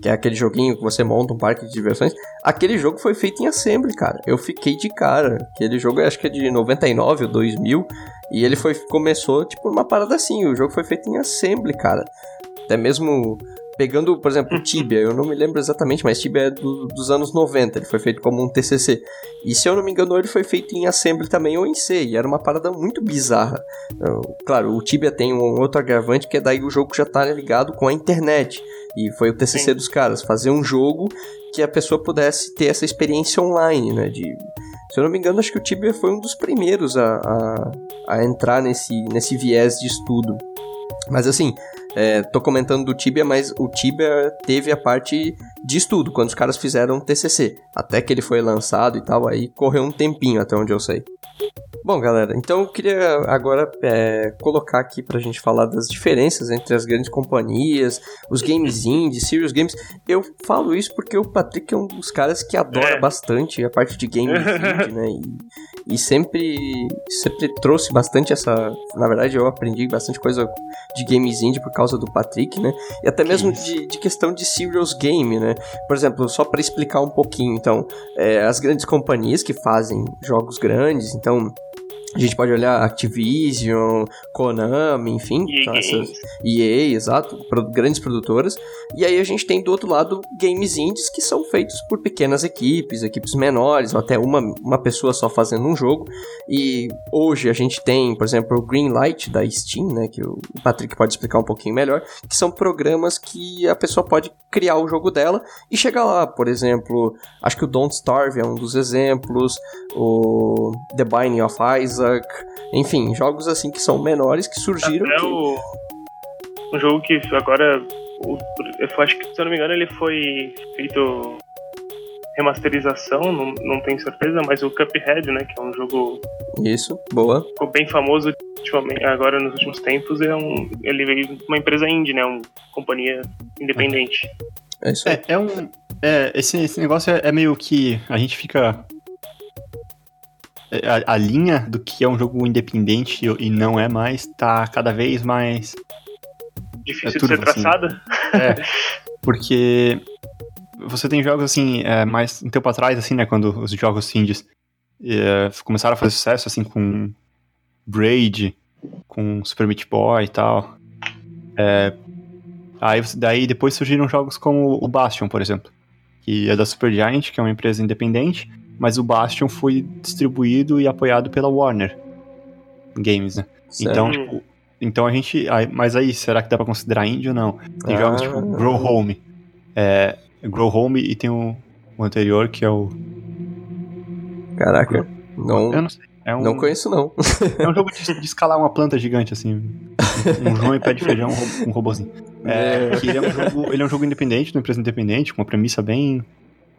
que é aquele joguinho que você monta um parque de diversões, aquele jogo foi feito em assembly, cara. Eu fiquei de cara. Aquele jogo acho que é de 99 ou 2000, e ele foi começou tipo uma parada assim, o jogo foi feito em assembly, cara. Até mesmo pegando, por exemplo, o Tibia, eu não me lembro exatamente, mas Tibia é do- dos anos 90, ele foi feito como um TCC. E se eu não me engano, ele foi feito em Assembly também ou em C, e era uma parada muito bizarra. Claro, o Tibia tem um outro agravante que é daí o jogo já tá ligado com a internet. E foi o TCC Sim. dos caras, fazer um jogo que a pessoa pudesse ter essa experiência online, né? De, se eu não me engano, acho que o Tibia foi um dos primeiros a, a, a entrar nesse, nesse viés de estudo. Mas assim, é, tô comentando do Tibia, mas o Tibia teve a parte de estudo, quando os caras fizeram o TCC. Até que ele foi lançado e tal, aí correu um tempinho, até onde eu sei. Bom, galera, então eu queria agora é, colocar aqui pra gente falar das diferenças entre as grandes companhias, os games indie, serious games. Eu falo isso porque o Patrick é um dos caras que adora É. bastante a parte de games [laughs] indie, né? E, e sempre, sempre trouxe bastante essa. Na verdade, eu aprendi bastante coisa de games indie por causa do Patrick, né? E até mesmo de, de questão de serious game, né? Por exemplo, só para explicar um pouquinho, então, é, as grandes companhias que fazem jogos grandes, então. A gente pode olhar Activision, Konami, enfim, EA então essas-. EA, exato, grandes produtoras. E aí a gente tem do outro lado games indies que são feitos por pequenas equipes, equipes menores, ou até uma, uma pessoa só fazendo um jogo. E hoje a gente tem, por exemplo, o Greenlight da Steam, né, que o Patrick pode explicar um pouquinho melhor, que são programas que a pessoa pode criar o jogo dela e chegar lá, por exemplo, acho que o Don't Starve é um dos exemplos, o The Binding of Isaac, enfim, jogos assim que são menores que surgiram. Até que- o. Um jogo que agora. eu acho que, se eu não me engano, ele foi feito remasterização, não, não tenho certeza, mas o Cuphead, né? Que é um jogo Isso, boa. ficou bem famoso ultimamente, agora nos últimos tempos. É um, ele veio de uma empresa indie, né? Uma companhia independente. É isso aí. É, é um. É, esse, esse negócio é, é meio que. A gente fica. A, a linha do que é um jogo independente e, e não é mais tá cada vez mais. difícil é de ser assim. traçada. É, [laughs] porque você tem jogos assim, é, mais um tempo atrás, assim, né, quando os jogos indies é, começaram a fazer sucesso, assim, com Braid, com Super Meat Boy e tal. É, aí, daí depois surgiram jogos como o Bastion, por exemplo, que é da Supergiant, que é uma empresa independente, mas o Bastion foi distribuído e apoiado pela Warner Games, né? Então, tipo, então a gente. Mas aí, será que dá pra considerar indie ou não? Tem ah. jogos tipo Grow Home. É, Grow Home e tem o, o anterior que é o. Caraca, não. Eu não sei. É um, não conheço, não. [laughs] É um jogo de, de escalar uma planta gigante, assim. Um João e pé de feijão, um robôzinho. É, é. que ele é, um jogo, ele é um jogo independente, uma empresa independente, com uma premissa bem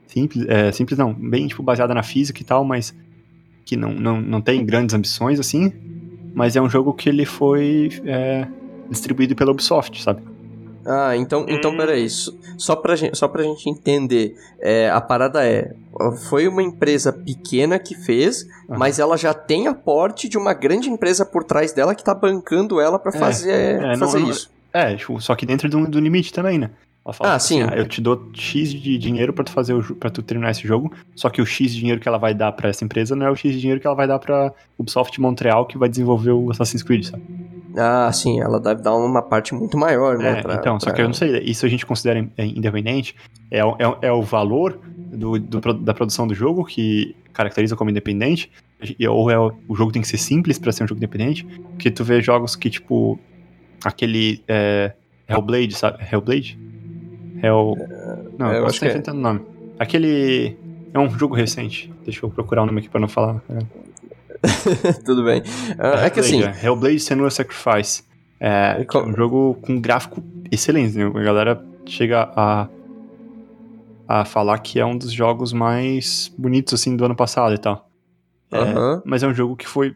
simples. É, simples não, bem tipo, baseada na física e tal, mas que não, não, não tem grandes ambições, assim. Mas é um jogo que ele foi é, distribuído pela Ubisoft, sabe? Ah, então, então hum. peraí. Só pra gente, só pra gente entender, é, a parada é: foi uma empresa pequena que fez, uhum. mas ela já tem aporte de uma grande empresa por trás dela que tá bancando ela para é, fazer, é, fazer não, isso. É, tipo, só que dentro do, do limite também, né? Fala, ah, assim, sim. Ah, eu te dou X de dinheiro para tu fazer o para tu terminar esse jogo, só que o X de dinheiro que ela vai dar para essa empresa não é o X de dinheiro que ela vai dar para Ubisoft Montreal que vai desenvolver o Assassin's Creed, sabe? Ah, sim, ela deve dar uma parte muito maior, né? É, pra, então, pra... só que eu não sei, isso a gente considera independente, é, é, é o valor do, do, da produção do jogo que caracteriza como independente, ou é o, o jogo tem que ser simples para ser um jogo independente, porque tu vê jogos que, tipo, aquele é, Hellblade, sabe? Hellblade? Hell... Não, é, eu posso estar inventando o nome. Aquele... É um jogo recente. Deixa eu procurar o nome aqui pra não falar. [laughs] Tudo bem. Uh, é que assim. É, Hellblade Senua Sacrifice. É, é um jogo com gráfico excelente, né? A galera chega a, a falar que é um dos jogos mais bonitos assim do ano passado e tal. É, Mas é um jogo que foi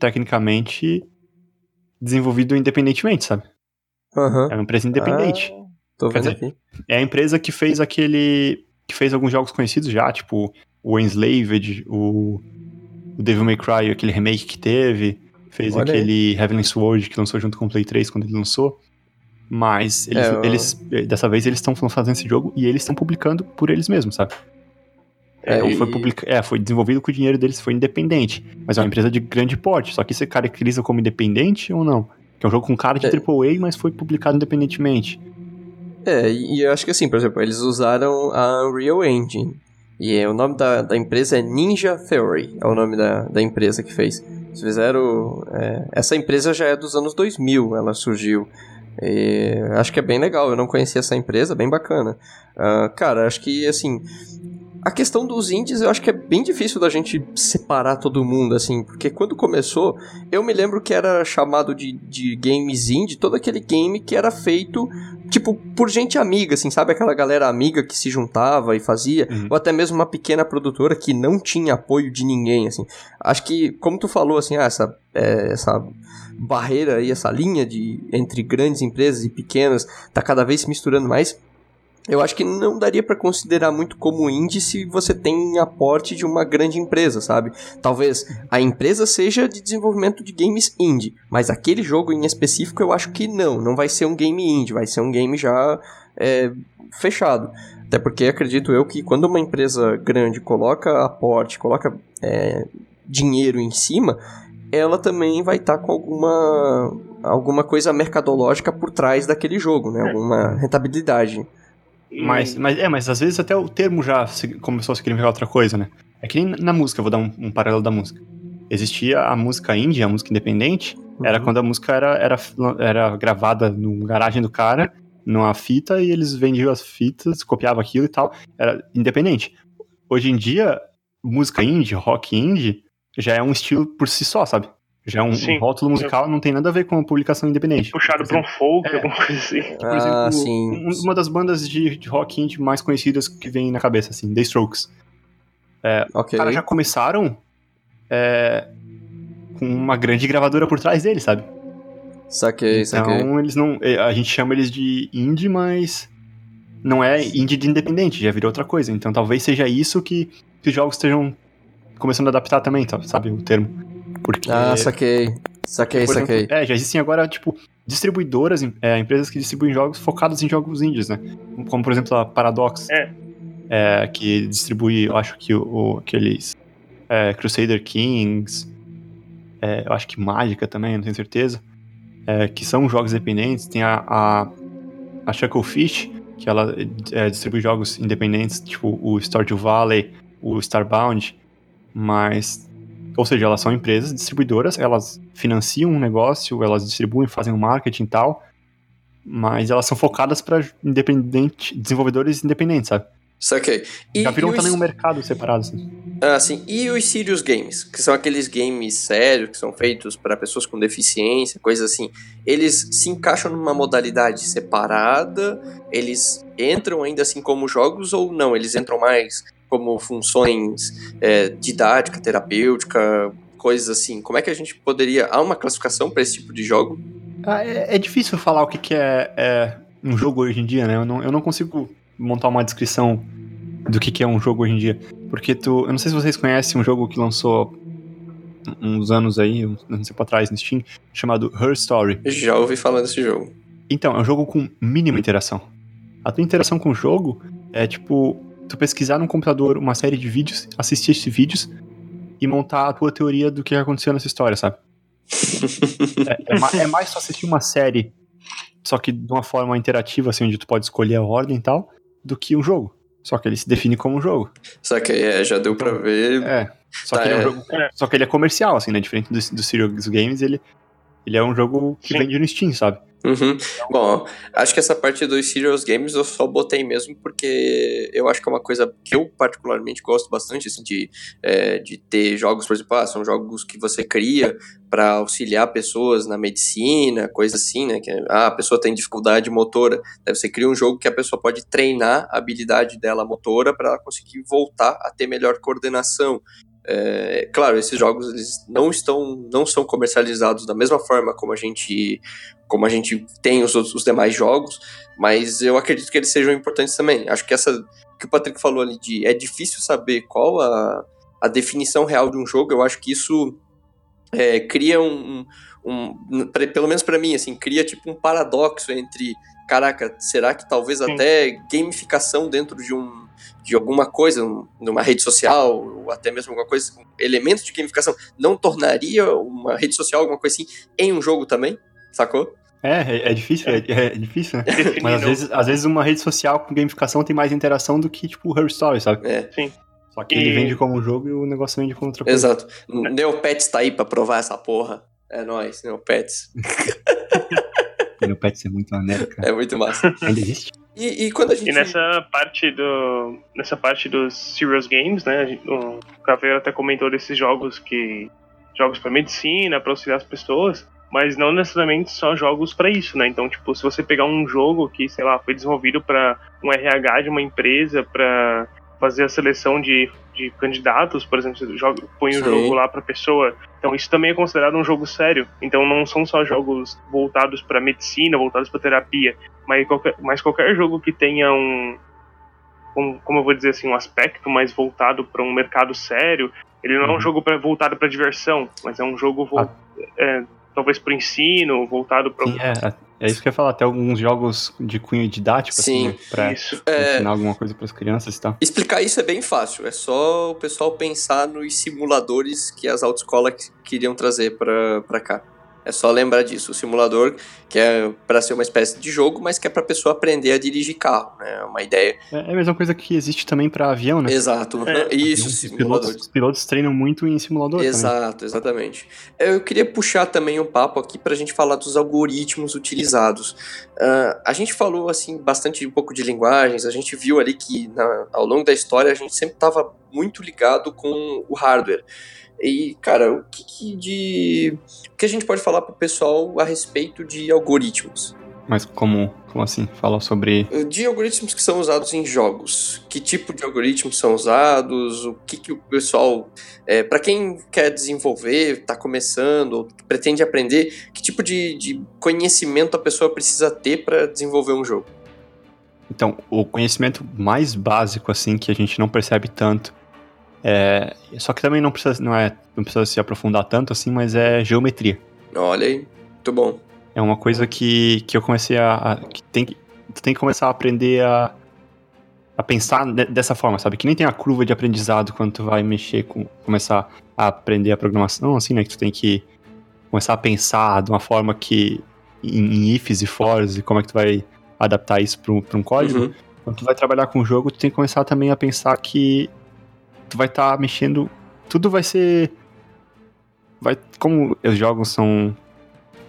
tecnicamente desenvolvido independentemente, sabe? Uhum. É uma empresa independente. Ah, tô vendo dizer, aqui. É a empresa que fez aquele. que fez alguns jogos conhecidos já, tipo o Enslaved, o o Devil May Cry, aquele remake que teve, fez Olha aquele aí. Heavenly Sword que lançou junto com o Play 3 quando ele lançou. Mas eles, é, eles dessa vez eles estão fazendo esse jogo e eles estão publicando por eles mesmos, sabe? É, então, e... foi, publica... é, foi desenvolvido com o dinheiro deles, foi independente. Mas é uma empresa de grande porte. Só que você caracteriza como independente ou não? Que é um jogo com cara de é. AAA, mas foi publicado independentemente. É, e eu acho que assim, por exemplo, eles usaram a Unreal Engine. E é, o nome da, da empresa é Ninja Theory, é o nome da, da empresa que fez. Eles fizeram. É, essa empresa já é dos anos 2000, ela surgiu. E acho que é bem legal, eu não conhecia essa empresa, bem bacana. Uh, cara, acho que assim. A questão dos indies eu acho que é bem difícil da gente separar todo mundo, assim, porque quando começou, eu me lembro que era chamado de, de games indie, todo aquele game que era feito tipo, por gente amiga, assim, sabe? Aquela galera amiga que se juntava e fazia, uhum. ou até mesmo uma pequena produtora que não tinha apoio de ninguém, assim. Acho que, como tu falou, assim, ah, essa, é, essa barreira aí, essa linha de entre grandes empresas e pequenas tá cada vez se misturando mais eu acho que não daria para considerar muito como indie se você tem aporte de uma grande empresa, sabe? Talvez a empresa seja de desenvolvimento de games indie, mas aquele jogo em específico eu acho que não, não vai ser um game indie, vai ser um game já é, fechado. Até porque acredito eu que quando uma empresa grande coloca aporte, coloca é, dinheiro em cima, ela também vai estar tá com alguma, alguma coisa mercadológica por trás daquele jogo, né? Alguma rentabilidade. Mas, mas, é, mas às vezes até o termo já começou a significar outra coisa, né? É que nem na música, vou dar um, um paralelo da música. Existia a música indie, a música independente, uhum. era quando a música era, era, era gravada no garagem do cara, numa fita, e eles vendiam as fitas, copiavam aquilo e tal. Era independente. Hoje em dia, música indie, rock indie, já é um estilo por si só, sabe? Já é um, um rótulo musical, não tem nada a ver com a publicação independente. Puxado pra um folk, é. alguma coisa assim. Por ah, sim. uma das bandas de, de rock indie mais conhecidas que vem na cabeça, assim, The Strokes. É, okay. Os caras já começaram é, com uma grande gravadora por trás deles, sabe? Saquei, então, saquei. Então, eles não. É, a gente chama eles de indie, mas não é indie de independente, já virou outra coisa. Então talvez seja isso que, que os jogos estejam começando a adaptar também, sabe? O termo. Porque, ah, saquei. Saquei, saquei. Exemplo, é, já existem agora, tipo, distribuidoras, é, empresas que distribuem jogos focados em jogos indies, né? Como, por exemplo, a Paradox. É. é que distribui, eu acho que o, o aqueles é, Crusader Kings, é, eu acho que Mágica também, não tenho certeza, é, que são jogos independentes. Tem a, a, a Chucklefish, que ela é, distribui jogos independentes, tipo o Stardew Valley, o Starbound, mas ou seja, elas são empresas distribuidoras, elas financiam um negócio, elas distribuem, fazem o um marketing e tal, mas elas são focadas para independente, desenvolvedores independentes, sabe? Saquei. E, Já viram também os... um mercado separado, assim. Ah, sim. E os Serious Games, que são aqueles games sérios, que são feitos para pessoas com deficiência, coisas assim. Eles se encaixam numa modalidade separada? Eles entram ainda assim como jogos ou não? Eles entram mais como funções é, didática, terapêutica, coisas assim. Como é que a gente poderia. Há uma classificação para esse tipo de jogo? Ah, é, é, difícil falar o que, que é, é, um jogo hoje em dia, né? Eu não, eu não consigo montar uma descrição do que, que é um jogo hoje em dia. Porque tu. Eu não sei se vocês conhecem um jogo que lançou uns anos aí, uns anos pra trás no Steam, chamado Her Story. Já ouvi falar desse jogo. Então, é um jogo com mínima interação. A tua interação com o jogo é tipo tu pesquisar no computador uma série de vídeos, assistir esses vídeos e montar a tua teoria do que aconteceu nessa história, sabe? [laughs] é, é, é, mais só assistir uma série, só que de uma forma interativa, assim, onde tu pode escolher a ordem e tal, do que um jogo. Só que ele se define como um jogo. Só que é, já deu pra ver. É. Só, tá, que, ele é um jogo, só que ele é comercial, assim, né? Diferente dos do Serious Games, ele, ele é um jogo que Sim. vende no Steam, sabe? Uhum. Bom, acho que essa parte dos Serious Games eu só botei mesmo porque eu acho que é uma coisa que eu particularmente gosto bastante, assim, de, é, de ter jogos, por exemplo, ah, são jogos que você cria para auxiliar pessoas na medicina, coisa assim, né? Que ah, a pessoa tem dificuldade motora, daí você cria um jogo que a pessoa pode treinar a habilidade dela motora para ela conseguir voltar a ter melhor coordenação. É, claro, esses jogos eles não estão, não são comercializados da mesma forma como a gente, como a gente tem os, os demais jogos, mas eu acredito que eles sejam importantes também. Acho que essa que o Patrick falou ali de é difícil saber qual a, a definição real de um jogo. Eu acho que isso é, cria um, um, um pra, pelo menos para mim assim, cria tipo um paradoxo entre, caraca, será que talvez Sim. até gamificação dentro de um de alguma coisa, numa rede social, ou até mesmo alguma coisa, elementos de gamificação, não tornaria uma rede social, alguma coisa assim, em um jogo também? Sacou? É, é, é difícil, é, é, difícil, né? [laughs] Mas às vezes, às vezes uma rede social com gamificação tem mais interação do que, tipo, Her Story, sabe? É. Sim. Só que e... ele vende como um jogo e o negócio vende como outra coisa. Exato. Neopets tá aí pra provar essa porra. É nóis, Neopets. [laughs] Neopets é muito maneiro, cara. É muito massa. Ainda existe? E, e, quando a gente. E nessa parte do. Nessa parte dos Serious Games, né? O Caveira até comentou desses jogos que. Jogos para medicina, para auxiliar as pessoas. Mas não necessariamente só jogos para isso, né? Então, tipo, se você pegar um jogo que, sei lá, foi desenvolvido para um RH de uma empresa, para fazer a seleção de, de candidatos, por exemplo, você joga, põe o jogo lá para pessoa. Então isso também é considerado um jogo sério. Então não são só jogos voltados para medicina, voltados para terapia, mas qualquer, mas qualquer jogo que tenha um, um, como eu vou dizer assim, um aspecto mais voltado para um mercado sério. Ele não uhum. é um uhum. jogo pra, voltado para diversão, mas é um jogo ah. é, talvez para ensino, voltado para. É, é isso que eu ia falar, até alguns jogos de cunho didático, Sim, assim, pra isso. É. ensinar é... alguma coisa para as crianças e tal. Explicar isso é bem fácil, é só o pessoal pensar nos simuladores que as autoescolas queriam trazer para cá. É só lembrar disso. O simulador que é para ser uma espécie de jogo, mas que é para pessoa aprender a dirigir carro, né? É uma ideia. É, é a mesma coisa que existe também para avião, né? Exato. É. [laughs] Isso, os pilotos, os pilotos treinam muito em simulador. Exato, também. exatamente. Eu queria puxar também um papo aqui para a gente falar dos algoritmos utilizados. Uh, a gente falou assim bastante um pouco de linguagens. A gente viu ali que na, ao longo da história a gente sempre estava muito ligado com o hardware. E, cara, o que, que de. O que a gente pode falar pro pessoal a respeito de algoritmos? Mas como, como assim? Fala sobre. De algoritmos que são usados em jogos. Que tipo de algoritmos são usados? O que, que o pessoal. É, para quem quer desenvolver, está começando, ou pretende aprender, que tipo de, de conhecimento a pessoa precisa ter para desenvolver um jogo? Então, o conhecimento mais básico, assim, que a gente não percebe tanto, é, só que também não precisa, não, é, não precisa se aprofundar tanto assim, mas é geometria. Olha aí, muito bom. é uma coisa que, que eu comecei a. a que tem, tu tem que começar a aprender a, a pensar dessa forma, sabe? Que nem tem a curva de aprendizado quando tu vai mexer com. começar a aprender a programação, assim, né? Que tu tem que começar a pensar de uma forma que. em, em ifs e fors e como é que tu vai adaptar isso para um, um código. Uhum. Quando tu vai trabalhar com o jogo, tu tem que começar também a pensar que tu vai estar tá mexendo. Tudo vai ser. Vai, como os jogos são.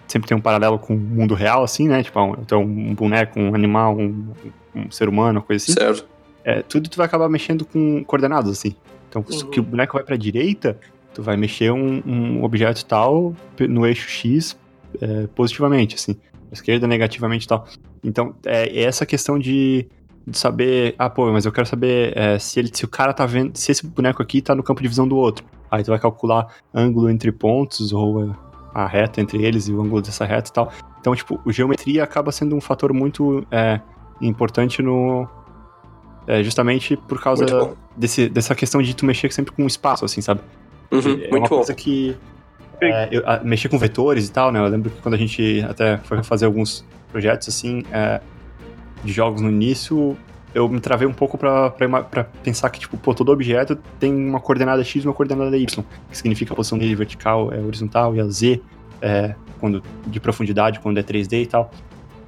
Sempre tem um paralelo com o mundo real, assim, né? Tipo, então um boneco, um animal, um, um ser humano, coisa assim. Certo. É, tudo tu vai acabar mexendo com coordenadas, assim. Então, uhum. se o boneco vai pra direita, tu vai mexer um, um objeto tal no eixo X é, positivamente, assim. Esquerda negativamente e tal. Então, é, é essa questão de de saber, ah, pô, mas eu quero saber é, se, ele, se o cara tá vendo, se esse boneco aqui tá no campo de visão do outro. Aí tu vai calcular ângulo entre pontos ou a reta entre eles e o ângulo dessa reta e tal. Então, tipo, o geometria acaba sendo um fator muito é, importante no. É, justamente por causa desse, dessa questão de tu mexer sempre com espaço, assim, sabe? Uhum, é uma bom. coisa que. É, eu, a, mexer com vetores e tal, né? Eu lembro que quando a gente até foi fazer alguns projetos assim, é, de jogos no início, eu me travei um pouco para pensar que, tipo, pô, todo objeto tem uma coordenada X e uma coordenada Y, que significa a posição dele vertical é horizontal e a Z é quando, de profundidade quando é 3D e tal.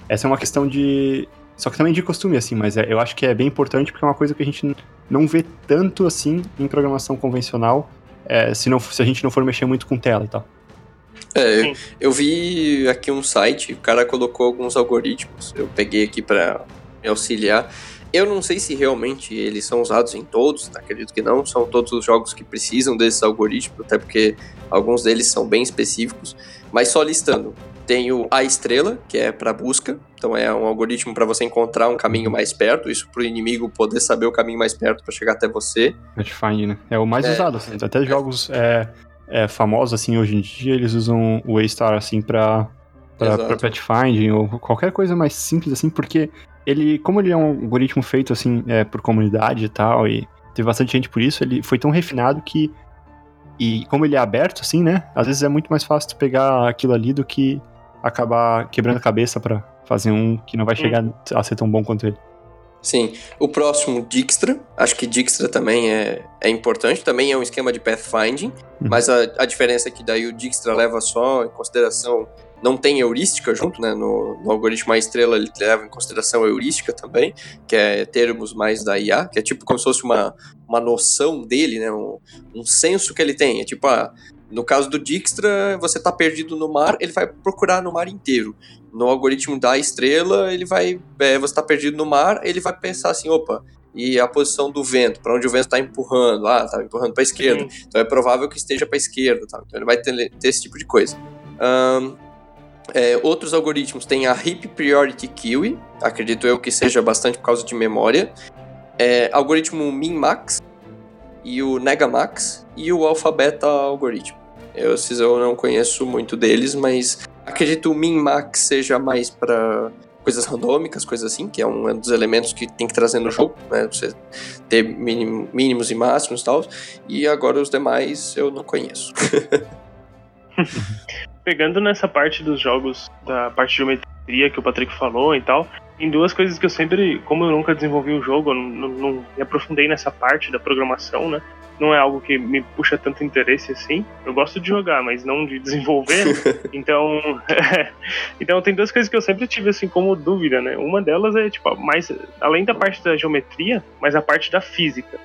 Essa é uma questão de. Só que também de costume, assim, mas é, eu acho que é bem importante porque é uma coisa que a gente não vê tanto assim em programação convencional é, se, não, se a gente não for mexer muito com tela e tal. É, eu, eu, vi aqui um site, o cara colocou alguns algoritmos, eu peguei aqui para me auxiliar. Eu não sei se realmente eles são usados em todos, acredito que não, são todos os jogos que precisam desses algoritmos, até porque alguns deles são bem específicos, mas só listando. Tem o A estrela, que é para busca, então é um algoritmo para você encontrar um caminho mais perto, isso para o inimigo poder saber o caminho mais perto para chegar até você. Pathfinder, né? É o mais é, usado, assim, até jogos é, é, famosos, assim, hoje em dia, eles usam o A-Star, assim, pra, pra, pra Pathfinding ou qualquer coisa mais simples, assim, porque ele, como ele é um algoritmo feito, assim, é, por comunidade e tal, e teve bastante gente por isso, ele foi tão refinado que, e como ele é aberto, assim, né, às vezes é muito mais fácil tu pegar aquilo ali do que acabar quebrando a cabeça para fazer um que não vai chegar a ser tão bom quanto ele. Sim. O próximo, Dijkstra. Acho que Dijkstra também é, é importante. Também é um esquema de pathfinding. Uhum. Mas a, a diferença é que daí o Dijkstra leva só em consideração... Não tem heurística junto, né? No, no algoritmo A estrela ele leva em consideração heurística também, que é termos mais da IA, que é tipo como se fosse uma, uma noção dele, né? Um, um senso que ele tem. É tipo, ah, no caso do Dijkstra, você está perdido no mar, ele vai procurar no mar inteiro. No algoritmo da estrela, ele vai. É, você está perdido no mar, ele vai pensar assim: opa, e a posição do vento, para onde o vento está empurrando? Ah, está empurrando para a esquerda. Sim. Então é provável que esteja para a esquerda. Tá? Então ele vai ter, ter, esse tipo de coisa. Um, é, outros algoritmos têm a Heap Priority Queue, acredito eu que seja bastante por causa de memória. É, algoritmo Min-Max e o Negamax e o Alphabeta algoritmo. Eu, eu não conheço muito deles, mas acredito o min-max seja mais para coisas randômicas, coisas assim, que é um dos elementos que tem que trazer no jogo, né? Você ter mínimos e máximos e tal. E agora os demais eu não conheço. [laughs] Pegando nessa parte dos jogos, da parte de geometria que o Patrick falou e tal, tem duas coisas que eu sempre, como eu nunca desenvolvi o jogo, eu não, não me aprofundei nessa parte da programação, né? Não é algo que me puxa tanto interesse assim. Eu gosto de jogar, mas não de desenvolver. [laughs] então, [laughs] então tem duas coisas que eu sempre tive assim como dúvida, né? Uma delas é tipo mais além da parte da geometria, mas a parte da física.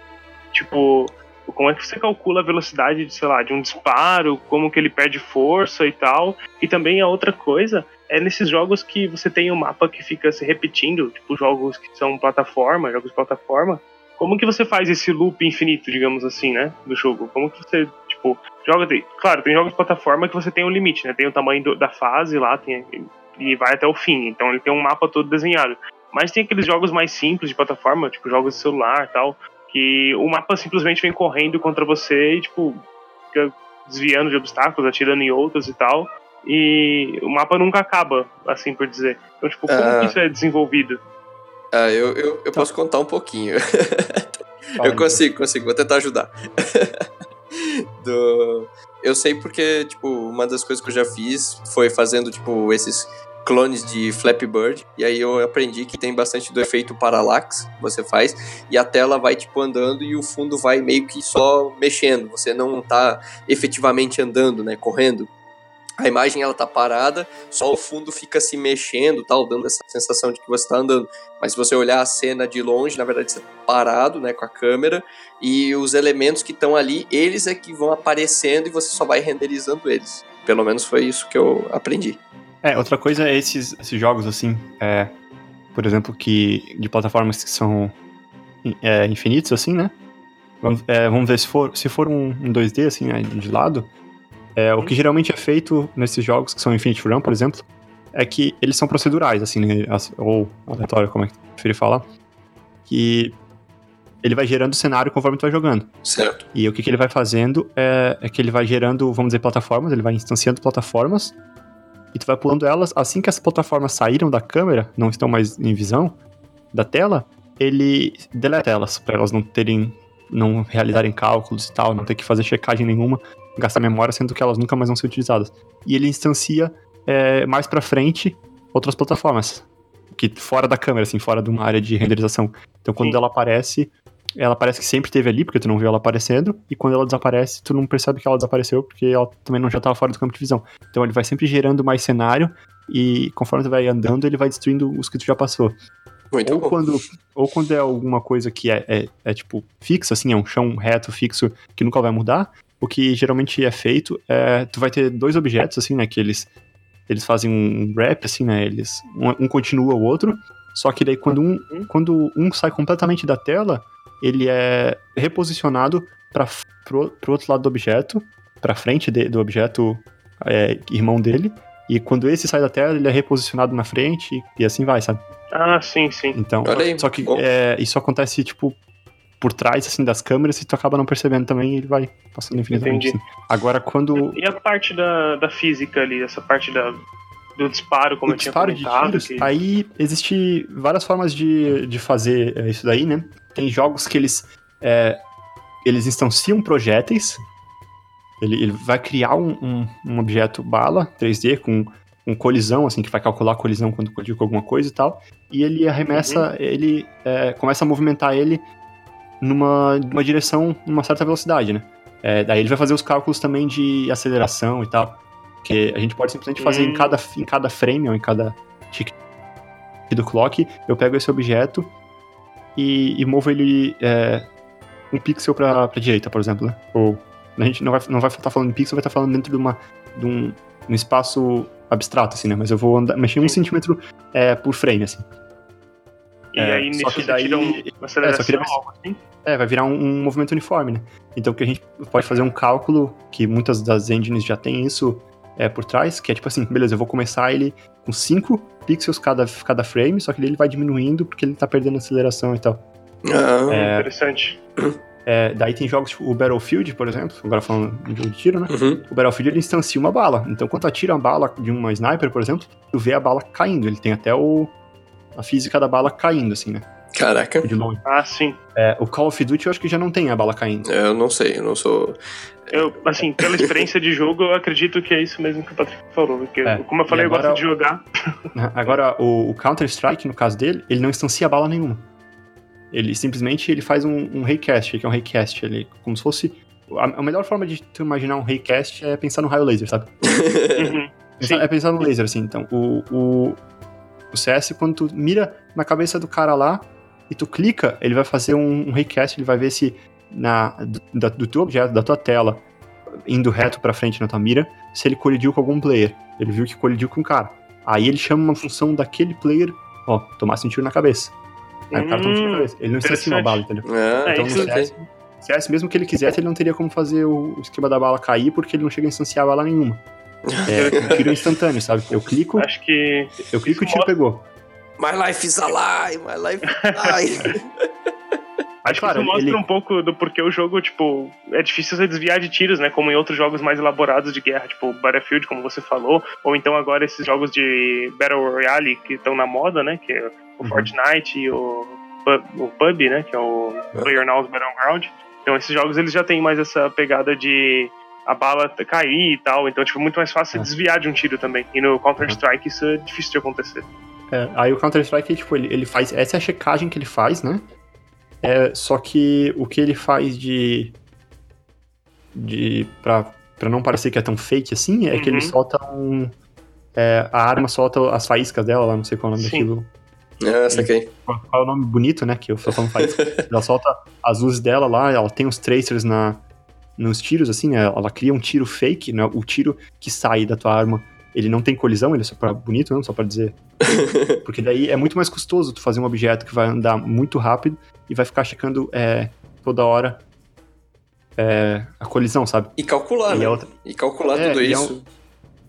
Tipo, como é que você calcula a velocidade de, sei lá, de um disparo, como que ele perde força e tal. E também a outra coisa é nesses jogos que você tem um mapa que fica se repetindo, tipo jogos que são plataforma, jogos de plataforma, como que você faz esse loop infinito, digamos assim, né, do jogo? Como que você, tipo, joga... Claro, tem jogos de plataforma que você tem um limite, né? Tem o tamanho do, da fase lá, tem, e vai até o fim. Então ele tem um mapa todo desenhado. Mas tem aqueles jogos mais simples de plataforma, tipo jogos de celular tal, que o mapa simplesmente vem correndo contra você e, tipo, fica desviando de obstáculos, atirando em outros e tal. E o mapa nunca acaba, assim por dizer. Então, tipo, como que isso é desenvolvido? Ah, eu, eu, eu tá. posso contar um pouquinho. [laughs] eu consigo, consigo, vou tentar ajudar. [laughs] Do... Eu sei porque, tipo, uma das coisas que eu já fiz foi fazendo, tipo, esses clones de Flappy Bird. E aí eu aprendi que tem bastante do efeito parallax que você faz. E a tela vai, tipo, andando e o fundo vai meio que só mexendo. Você não tá efetivamente andando, né? Correndo a imagem ela tá parada, só o fundo fica se mexendo, tal, dando essa sensação de que você está andando. Mas se você olhar a cena de longe, na verdade você tá parado, né, com a câmera, e os elementos que estão ali, eles é que vão aparecendo e você só vai renderizando eles. Pelo menos foi isso que eu aprendi. É, outra coisa é esses, esses jogos assim, é, por exemplo, que de plataformas que são é, infinitos assim, né? Vamos, é, vamos ver se for se for um, um 2D assim, né, de lado, é, o que geralmente é feito nesses jogos que são Infinite Run, por exemplo, é que eles são procedurais, assim, né? ou aleatório, como é que prefere falar, que ele vai gerando o cenário conforme tu vai jogando. Certo. E o que, que ele vai fazendo é, é, que ele vai gerando, vamos dizer, plataformas, ele vai instanciando plataformas, e tu vai pulando elas, assim que as plataformas saíram da câmera, não estão mais em visão da tela, ele deleta elas, para elas não terem, não realizarem cálculos e tal, não ter que fazer checagem nenhuma, gastar memória, sendo que elas nunca mais vão ser utilizadas. E ele instancia é, mais para frente outras plataformas, que fora da câmera, assim, fora de uma área de renderização. Então quando Sim. ela aparece, ela parece que sempre esteve ali, porque tu não viu ela aparecendo, e quando ela desaparece, tu não percebe que ela desapareceu, porque ela também não já estava fora do campo de visão. Então ele vai sempre gerando mais cenário, e conforme tu vai andando, ele vai destruindo os que tu já passou. Muito ou, bom. Quando, ou quando é alguma coisa que é, é, é, tipo fixa, assim, é um chão reto, fixo, que nunca vai mudar, o que geralmente é feito é tu vai ter dois objetos assim, né, que eles eles fazem um wrap assim, né, eles um, um continua o outro, só que daí quando um quando um sai completamente da tela, ele é reposicionado para pro, pro outro lado do objeto, para frente de, do objeto é, irmão dele, e quando esse sai da tela, ele é reposicionado na frente e assim vai, sabe? Ah, sim, sim. Então, aí, só que é, isso acontece, tipo, por trás, assim, das câmeras e tu acaba não percebendo também e ele vai passando infinitamente. Assim. Agora, quando... E a parte da, da física ali, essa parte da, do disparo, como o eu disparo tinha comentado. De tiros, que... Aí existe várias formas de, de fazer é, isso daí, né? Tem jogos que eles, é, eles instanciam projéteis, ele, ele vai criar um, um, um objeto bala 3D com um colisão, assim, que vai calcular a colisão quando colidir com alguma coisa e tal, e ele arremessa, uhum. ele é, começa a movimentar ele numa, numa direção, numa certa velocidade, né? É, daí ele vai fazer os cálculos também de aceleração e tal. Que a gente pode simplesmente fazer em, hum. cada, em cada frame ou em cada tick do clock. Eu pego esse objeto e, e movo ele é, um pixel para pra direita, por exemplo. Né? Ou a gente não vai, não vai estar falando em pixel, vai estar falando dentro de, uma, de um, um espaço abstrato, assim, né? Mas eu vou andar, mexer um centímetro é, por frame, assim. E é, aí nisso que daí, tira um, uma aceleração, é, algo assim? É, vai virar um, um, movimento uniforme, né? Então que a gente pode fazer um cálculo, que muitas das engines já tem isso é, por trás, que é tipo assim, beleza, eu vou começar ele com 5 pixels cada, cada frame, só que ele vai diminuindo porque ele tá perdendo aceleração e tal. Ah, é, interessante. É, daí tem jogos tipo o Battlefield, por exemplo, agora falando de jogo de tiro, né? Uhum. O Battlefield ele instancia uma bala. Então quando tu atira uma bala de uma sniper, por exemplo, tu vê a bala caindo. Ele tem até o, a física da bala caindo, assim, né? Caraca. De longe. Ah, sim. É, o Call of Duty eu acho que já não tem a bala caindo. É, eu não sei, eu não sou. Eu, assim, pela experiência de jogo, eu acredito que é isso mesmo que o Patrick falou. Porque, é, como eu falei, agora, eu gosto de jogar. [laughs] Agora, o, o Counter-Strike, no caso dele, ele não instancia bala nenhuma. Ele simplesmente ele faz um, um raycast, que é um raycast. Ele, como se fosse. A, a melhor forma de tu imaginar um raycast é pensar no raio laser, sabe? [laughs] uhum. É pensar no laser, assim. Então, o, o, o CS, quando tu mira na cabeça do cara lá e tu clica, ele vai fazer um, um request, ele vai ver se na, do, do teu objeto, da tua tela, indo reto para frente na tua mira, se ele colidiu com algum player. Ele viu que colidiu com o cara. Aí ele chama uma função daquele player, ó, tomasse um tiro na cabeça. Aí hum, o cara toma um tiro na hum, cabeça. Ele não instancia uma bala, entendeu? É, então no CS, CS, mesmo que ele quisesse, ele não teria como fazer o esquema da bala cair, porque ele não chega a instanciar bala nenhuma. É um tiro instantâneo, sabe? Eu clico. Acho que. Eu clico e o tiro pegou. My life is alive, my life is alive. [laughs] Acho claro, que isso mostra ele... um pouco do porquê o jogo, tipo, é difícil você desviar de tiros, né? Como em outros jogos mais elaborados de guerra, tipo Battlefield, como você falou, ou então agora esses jogos de Battle Royale que estão na moda, né? Que é o uhum. Fortnite e o, o PUB, né? Que é o Player Now Battleground. Então esses jogos eles já têm mais essa pegada de a bala cair e tal. Então, tipo, muito mais fácil é. desviar de um tiro também. E no Counter-Strike isso é difícil de acontecer. É, aí o Counter-Strike, tipo, ele, ele faz. Essa é a checagem que ele faz, né? É, só que o que ele faz de. de. pra, pra não parecer que é tão fake assim, é uhum. que ele uhum. solta um. É, a arma solta as faíscas dela lá, não sei qual é o nome Sim. daquilo. Ah, saquei. Qual é o nome bonito, né? Que eu falando faz. [laughs] ela solta as luzes dela lá, ela tem os tracers na, nos tiros, assim, né? Ela cria um tiro fake, né? O tiro que sai da tua arma, ele não tem colisão, ele é só pra bonito, não, só pra dizer. [laughs] Porque daí é muito mais custoso tu fazer um objeto que vai andar muito rápido e vai ficar checando é, toda hora é, a colisão, sabe? E calcular, e né? Outra... E calcular é, tudo isso.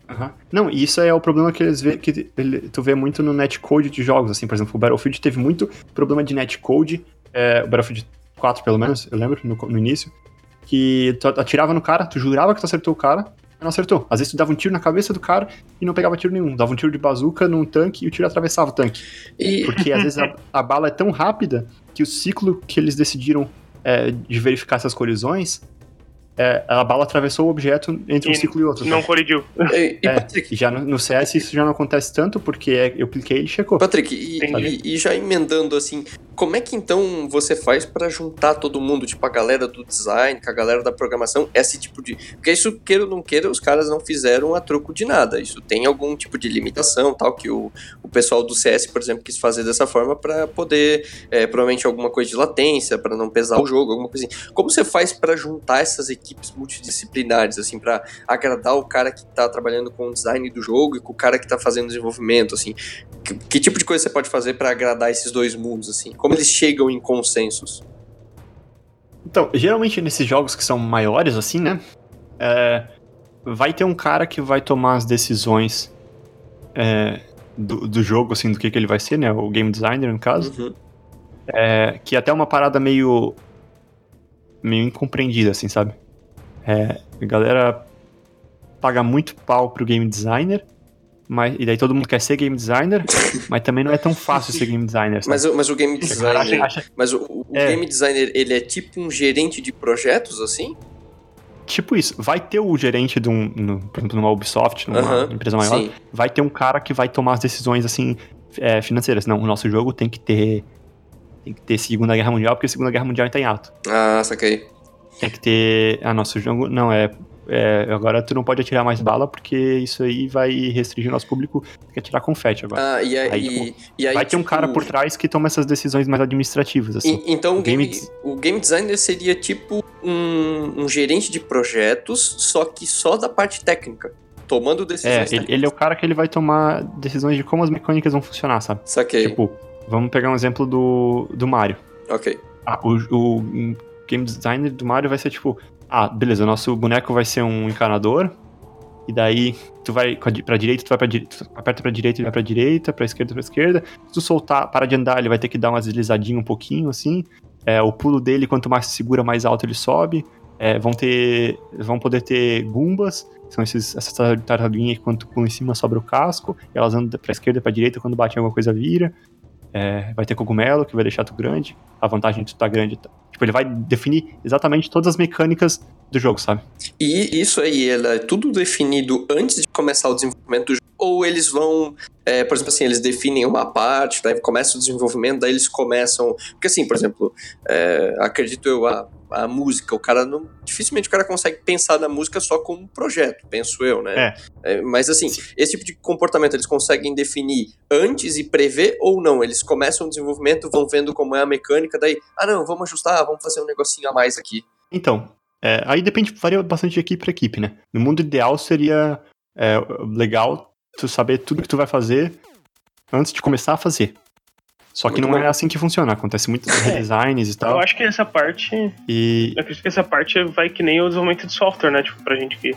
É um... uhum. Não, e isso é o problema que eles vê, que ele, tu vê muito no netcode de jogos, assim, por exemplo, o Battlefield teve muito problema de netcode, é, o Battlefield 4 pelo menos, eu lembro, no, no início, que tu atirava no cara, tu jurava que tu acertou o cara, mas não acertou. Às vezes tu dava um tiro na cabeça do cara e não pegava tiro nenhum. Dava um tiro de bazuca num tanque e o tiro atravessava o tanque. E... Porque às vezes a, a, bala é tão rápida que o ciclo que eles decidiram é, de verificar essas colisões é, a bala atravessou o objeto entre e um ciclo e outro. Não colidiu. E, e é, Patrick, já no, no, CS isso já não acontece tanto, porque é, eu cliquei e ele checou. Patrick, e, e, já emendando assim, como é que então você faz para juntar todo mundo, tipo a galera do design, com a galera da programação, esse tipo de. Porque isso, queira ou não queira, os caras não fizeram a troco de nada. Isso tem algum tipo de limitação, tal, que o, o pessoal do CS, por exemplo, quis fazer dessa forma para poder, é, provavelmente, alguma coisa de latência, para não pesar o jogo, alguma coisa assim. Como você faz para juntar essas equipes multidisciplinares, assim, para agradar o cara que tá trabalhando com o design do jogo e com o cara que tá fazendo desenvolvimento, assim? Que, que tipo de coisa você pode fazer para agradar esses dois mundos, assim? Como eles chegam em consensos? Então, geralmente nesses jogos que são maiores, assim, né? É, vai ter um cara que vai tomar as decisões é, do, do, jogo, assim, do que, que ele vai ser, né? O game designer, no caso. Uhum. É, que é até uma parada meio. meio incompreendida, assim, sabe? É, a galera paga muito pau pro game designer mas, e daí todo mundo quer ser game designer, [laughs] mas também não é tão fácil ser game designer. Mas, mas o game designer. Acha, acha, mas o, o é. game designer, ele é tipo um gerente de projetos, assim? Tipo isso, vai ter o gerente de um, no, por exemplo, numa Ubisoft, numa uh -huh, empresa maior, sim. vai ter um cara que vai tomar as decisões assim é, financeiras. Não, o nosso jogo tem que ter tem que ter Segunda Guerra Mundial, porque a Segunda Guerra Mundial está em alto. Ah, saquei. Tem que ter. Ah, nosso jogo. Não, é é, agora tu não pode atirar mais bala porque isso aí vai restringir o nosso público que atirar confete agora. Ah, e aí, aí, tipo, e aí vai ter um cara tipo, por trás que toma essas decisões mais administrativas, assim. E, então o game, game, o game designer seria tipo um, um, gerente de projetos, só que só da parte técnica. Tomando decisões. É, ele, ele, é o cara que ele vai tomar decisões de como as mecânicas vão funcionar, sabe? Saquei. Tipo, vamos pegar um exemplo do, do Mario. Ok. Ah, o, o game designer do Mario vai ser tipo, ah, beleza, o nosso boneco vai ser um encanador. E daí tu vai pra direita, tu vai pra direita, aperta pra direita, ele vai pra direita, pra esquerda, pra esquerda. Se tu soltar, para de andar, ele vai ter que dar uma deslizadinha um pouquinho, assim. É, o pulo dele, quanto mais segura, mais alto ele sobe. É, vão ter. Vão poder ter gumbas, são esses, essas tartaruguinhas que quando tu pula em cima sobra o casco, elas andam pra esquerda pra direita, quando bate alguma coisa vira. É, vai ter cogumelo, que vai deixar tu grande. A vantagem de tu tá grande. Tá. Tipo, ele vai definir exatamente todas as mecânicas do jogo, sabe? E isso aí, ela é tudo definido antes de começar o desenvolvimento do jogo? Ou eles vão, é, por exemplo, assim, eles definem uma parte, daí começa o desenvolvimento, daí eles começam. Porque assim, por exemplo, é, acredito eu, a a música. O cara não. Dificilmente o cara consegue pensar na música só como um projeto, penso eu, né? É. É, mas assim, Sim. esse tipo de comportamento eles conseguem definir antes e prever ou não? Eles começam o desenvolvimento, vão vendo como é a mecânica, daí, ah não, vamos ajustar, vamos fazer um negocinho a mais aqui. Então, é, aí depende, varia bastante de equipe para equipe, né? No mundo ideal seria é, legal tu saber tudo que tu vai fazer antes de começar a fazer. Só que muito não bom. é assim que funciona, acontece muito redesigns e tal. Eu acho que essa parte. E... Eu acredito que essa parte vai que nem o desenvolvimento de software, né? Tipo, pra gente que.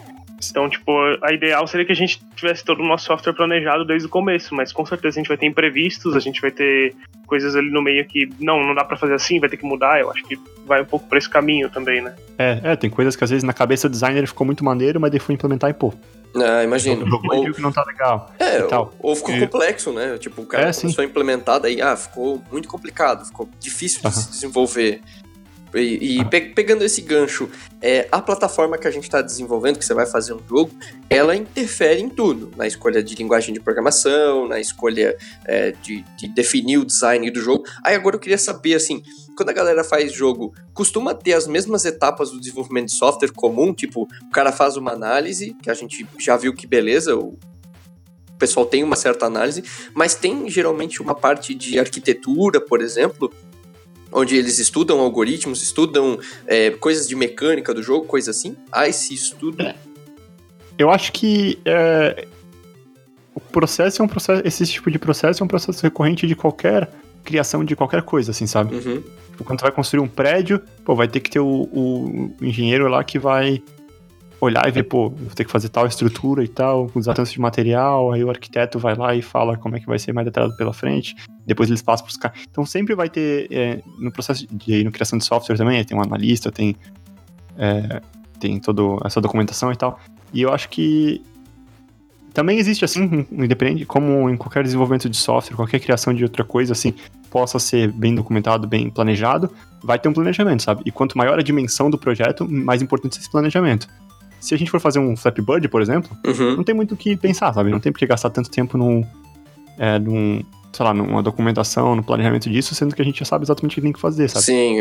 Então, tipo, a ideal seria que a gente tivesse todo o nosso software planejado desde o começo, mas com certeza a gente vai ter imprevistos, a gente vai ter coisas ali no meio que não, não dá para fazer assim, vai ter que mudar. Eu acho que vai um pouco para esse caminho também, né? É, é, tem coisas que às vezes na cabeça do designer ficou muito maneiro, mas depois implementar e pô, ah, imagino. Ou, ou que não tá legal. É, ou, ou, ficou e... complexo, né? Tipo, o cara é, começou sim. a implementar, daí, ah, ficou muito complicado, ficou difícil de se desenvolver. E, e pe pegando esse gancho, é, a plataforma que a gente está desenvolvendo, que você vai fazer um jogo, ela interfere em tudo. Na escolha de linguagem de programação, na escolha é, de, de, definir o design do jogo. Aí agora eu queria saber, assim, quando a galera faz jogo, costuma ter as mesmas etapas do desenvolvimento de software comum? Tipo, o cara faz uma análise, que a gente já viu que beleza, o pessoal tem uma certa análise, mas tem geralmente uma parte de arquitetura, por exemplo, onde eles estudam algoritmos, estudam é, coisas de mecânica do jogo, coisa assim? Há esse estudo? É. Eu acho que é, o processo é um processo, esse tipo de processo é um processo recorrente de qualquer criação de qualquer coisa, assim, sabe? Uhum. Tipo, quando tu vai construir um prédio, pô, vai ter que ter o, o engenheiro lá que vai olhar e ver, pô, vou ter que fazer tal estrutura e tal, usar tanto de material, aí o arquiteto vai lá e fala como é que vai ser mais detalhado pela frente, depois eles passam para os caras. Então sempre vai ter, é, no processo de no criação de software também, tem um analista, tem, é, tem toda essa documentação e tal. E eu acho que também existe assim, independente, como em qualquer desenvolvimento de software, qualquer criação de outra coisa, assim, possa ser bem documentado, bem planejado, vai ter um planejamento, sabe? E quanto maior a dimensão do projeto, mais importante é esse planejamento se a gente for fazer um Flappy Bird, por exemplo, uhum. não tem muito o que pensar, sabe? Não tem por que gastar tanto tempo num, é, num, sei lá, numa documentação, no planejamento disso, sendo que a gente já sabe exatamente o que tem que fazer, sabe? Sim,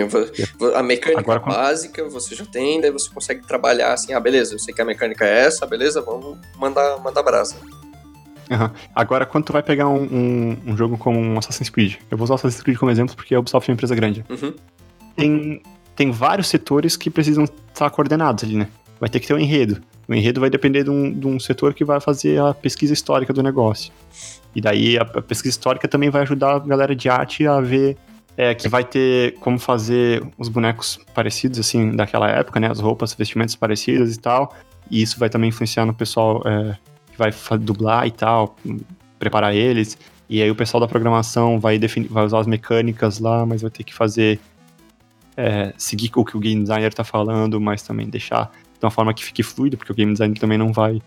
a mecânica Agora, básica você já tem, daí você consegue trabalhar assim, ah, beleza, eu sei que a mecânica é essa, beleza, vamos mandar, mandar brasa. Uhum. Agora, quando tu vai pegar um, um, um, jogo como um Assassin's Creed, eu vou usar o Assassin's Creed como exemplo porque a Ubisoft é uma empresa grande. Uhum. Tem, tem vários setores que precisam estar coordenados ali, né? Vai ter que ter um enredo. O enredo vai depender de um, de um setor que vai fazer a pesquisa histórica do negócio. E daí a, a pesquisa histórica também vai ajudar a galera de arte a ver é, que vai ter como fazer os bonecos parecidos, assim, daquela época, né? As roupas, vestimentos parecidas e tal. E isso vai também influenciar no pessoal é, que vai dublar e tal, preparar eles. E aí o pessoal da programação vai, definir, vai usar as mecânicas lá, mas vai ter que fazer. É, seguir o que o game designer está falando, mas também deixar de uma forma que fique fluido, porque o game design também não vai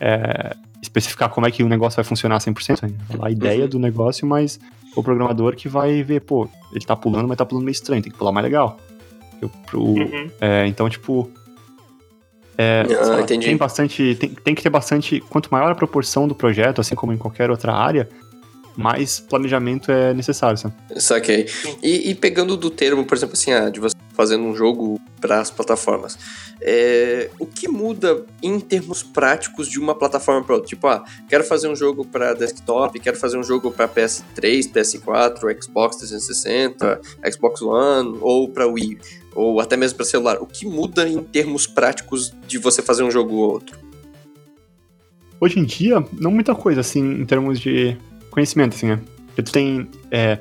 é, especificar como é que o negócio vai funcionar 100%. Né? A ideia uhum. do negócio, mas o programador que vai ver, pô, ele tá pulando, mas tá pulando meio estranho, tem que pular mais legal. Eu, pro, uhum. é, então, tipo. É, ah, lá, tem bastante. Tem, tem que ter bastante. Quanto maior a proporção do projeto, assim como em qualquer outra área, mais planejamento é necessário, sabe? Saquei. E, e pegando do termo, por exemplo, assim, ah, de você fazendo um jogo para as plataformas. É, o que muda em termos práticos de uma plataforma para outra? Tipo, ah, quero fazer um jogo para desktop, quero fazer um jogo para PS3, PS4, Xbox 360, Xbox One ou para Wii, ou até mesmo para celular. O que muda em termos práticos de você fazer um jogo ou outro? Hoje em dia, não muita coisa, assim, em termos de conhecimento, assim, né? Porque tu tem é,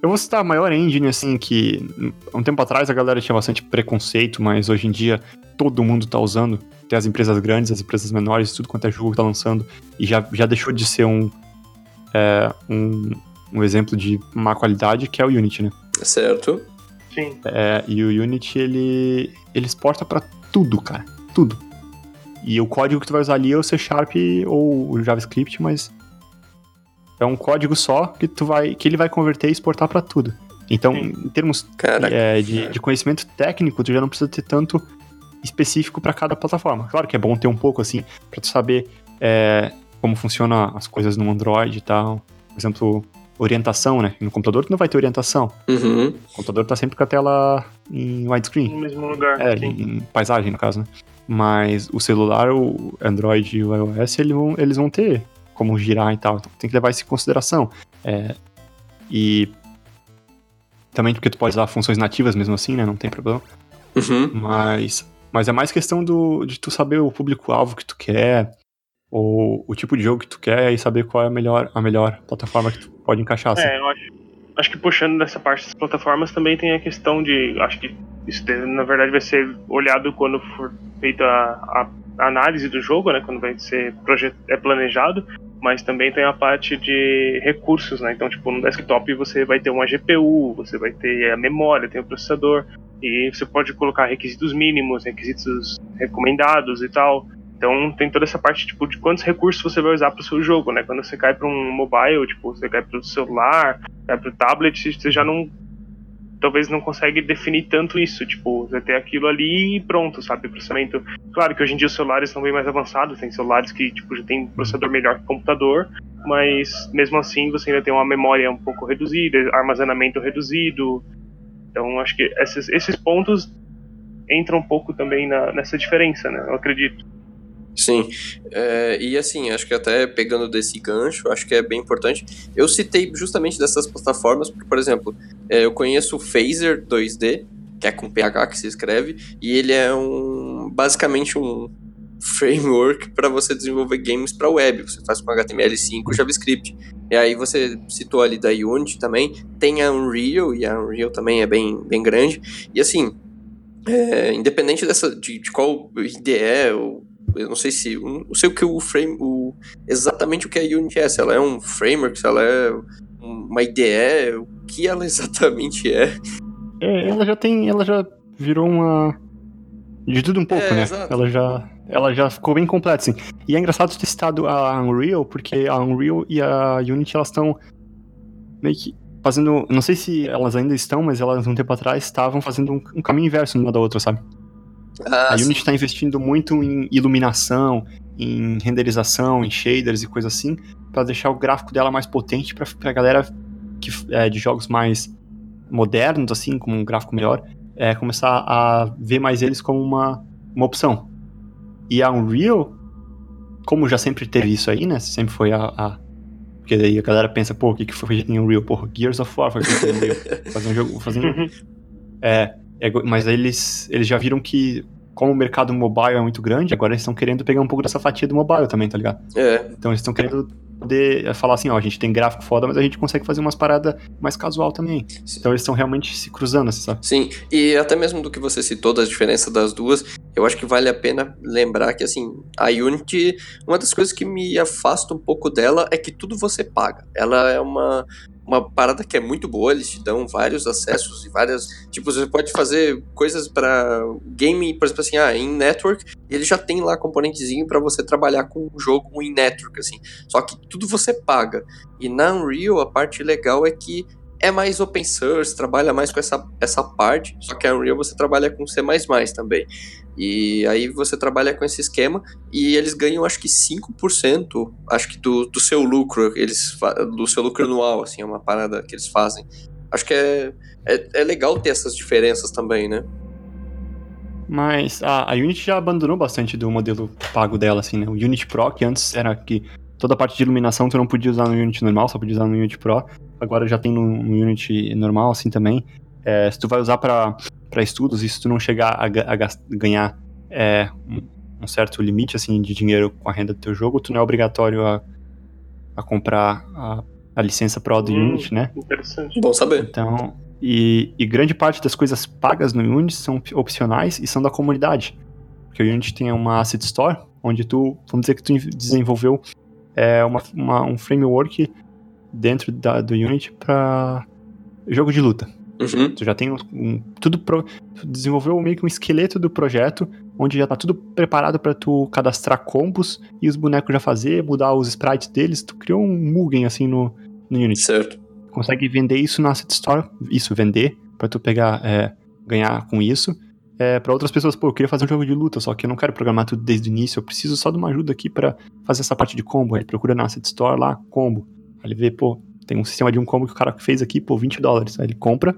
eu vou citar a maior engine, assim, que um tempo atrás a galera tinha bastante preconceito, mas hoje em dia todo mundo tá usando. Tem as empresas grandes, as empresas menores, tudo quanto é jogo que tá lançando. E já, já deixou de ser um, é, um, um exemplo de má qualidade, que é o Unity, né? Certo. Sim. É, e o Unity, ele, ele exporta para tudo, cara. Tudo. E o código que tu vai usar ali é o C Sharp ou o JavaScript, mas é um código só que tu vai, que ele vai converter e exportar para tudo. Então, Sim. em termos é, de, de, conhecimento técnico, tu já não precisa ter tanto específico para cada plataforma. Claro que é bom ter um pouco assim, para tu saber é, como funciona as coisas no Android e tal. Por exemplo, orientação, né? No computador tu não vai ter orientação. Uhum. O computador tá sempre com a tela em widescreen. No mesmo lugar. É, em paisagem, no caso, né? Mas o celular, o Android e o iOS, eles vão, eles vão ter como girar e tal. Então tem que levar isso em consideração. É, e também porque tu pode usar funções nativas mesmo assim, né? Não tem problema. Uhum. Mas, mas é mais questão do, de tu saber o público-alvo que tu quer, ou o tipo de jogo que tu quer e saber qual é a melhor, a melhor plataforma que tu pode encaixar. Assim. É, eu acho, acho que puxando dessa parte das plataformas também tem a questão de. Acho que isso na verdade vai ser olhado quando for feita a, a análise do jogo, né? Quando vai ser é planejado mas também tem a parte de recursos, né? Então, tipo, no desktop você vai ter uma GPU, você vai ter a memória, tem o processador, e você pode colocar requisitos mínimos, requisitos recomendados e tal. Então, tem toda essa parte, tipo, de quantos recursos você vai usar para o seu jogo, né? Quando você cai para um mobile, tipo, você cai para o celular, cai para o tablet, você já não talvez não consegue definir tanto isso, tipo, você ter aquilo ali e pronto, sabe, processamento. Claro que hoje em dia os celulares estão bem mais avançados, tem celulares que tipo já tem processador melhor que computador, mas mesmo assim você ainda tem uma memória um pouco reduzida, armazenamento reduzido. Então acho que esses, esses pontos entram um pouco também na, nessa diferença, né? Eu acredito. Sim, é, e assim, acho que até pegando desse gancho, acho que é bem importante. Eu citei justamente dessas plataformas, porque, por exemplo, é, eu conheço o Phaser 2D, que é com PH que se escreve, e ele é um basicamente um framework para você desenvolver games para web. Você faz com HTML5 e JavaScript. E aí você citou ali da Unity também, tem a Unreal, e a Unreal também é bem, bem grande. E assim, é, independente dessa de, de qual IDE ou eu não sei se. Não sei o que o frame. O, exatamente o que a Unity é. Se ela é um framework, se ela é uma IDE, o que ela [laughs] exatamente é. É, ela já tem. Ela já virou uma. De tudo um pouco, é, né? Exato. Ela já. Ela já ficou bem completa, assim. E é engraçado ter citado a Unreal, porque a Unreal e a Unity elas estão meio que fazendo. Não sei se elas ainda estão, mas elas um tempo atrás estavam fazendo um, um caminho inverso uma da outra, sabe? Ah, a Unity está investindo muito em iluminação, em renderização, em shaders e coisa assim, para deixar o gráfico dela mais potente para a galera que, é, de jogos mais modernos, assim, com um gráfico melhor, é, começar a ver mais eles como uma, uma opção. E a Unreal, como já sempre teve isso aí, né? Sempre foi a. a porque daí a galera pensa, pô, o que, que foi feito em Unreal? Pô, Gears of War foi feito em Unreal. [laughs] fazer um jogo. Fazer um, [laughs] é, é, mas eles, eles já viram que, como o mercado mobile é muito grande, agora eles estão querendo pegar um pouco dessa fatia do mobile também, tá ligado? É. Então eles estão querendo poder falar assim, ó, a gente tem gráfico foda, mas a gente consegue fazer umas paradas mais casual também. Sim. Então eles estão realmente se cruzando, assim, sabe? Sim, e até mesmo do que você citou, das diferenças das duas, eu acho que vale a pena lembrar que, assim, a Unity, uma das coisas que me afasta um pouco dela é que tudo você paga. Ela é uma uma parada que é muito boa, eles te dão vários acessos e várias. Tipo, você pode fazer coisas para game, por exemplo, assim, ah, em network, e ele já tem lá componentezinho para você trabalhar com o jogo em network, assim. Só que tudo você paga. E na Unreal, a parte legal é que é mais open source, trabalha mais com essa, essa parte, só que a Unreal você trabalha com C++ também. E aí você trabalha com esse esquema e eles ganham acho que 5%, acho que do, do seu lucro, eles do seu lucro anual, assim, é uma parada que eles fazem. Acho que é, é, é legal ter essas diferenças também, né? Mas a, a Unity já abandonou bastante do modelo pago dela, assim, né? O Unity Pro, que antes era que toda a parte de iluminação tu não podia usar no Unity normal, só podia usar no Unity Pro. Agora já tem no, no Unity normal, assim, também. É, se tu vai usar para estudos e se tu não chegar a, a, ganhar é, um, um, certo limite assim de dinheiro com a renda do teu jogo, tu não é obrigatório a, a comprar a, a licença Pro do hum, Unity, né? Interessante. Bom saber. Então, e, e, grande parte das coisas pagas no Unity são opcionais e são da comunidade. Porque o Unity tem uma Asset Store, onde tu, vamos dizer que tu desenvolveu é, uma, uma um framework dentro da, do Unity para jogo de luta. Uhum. Tu já tem um, um tudo pro, tu desenvolveu meio que um esqueleto do projeto, onde já tá tudo preparado para tu cadastrar combos e os bonecos já fazer, mudar os sprites deles. Tu criou um Mugen assim no, no Unity. Certo. Consegue vender isso na Asset Store, isso vender para tu pegar é, ganhar com isso. É, para outras pessoas, pô, eu queria fazer um jogo de luta, só que eu não quero programar tudo desde o início, eu preciso só de uma ajuda aqui para fazer essa parte de combo. Aí procura na Asset Store lá, combo. Aí ele vê, pô, tem um sistema de um combo que o cara fez aqui, pô, 20 dólares. Aí ele compra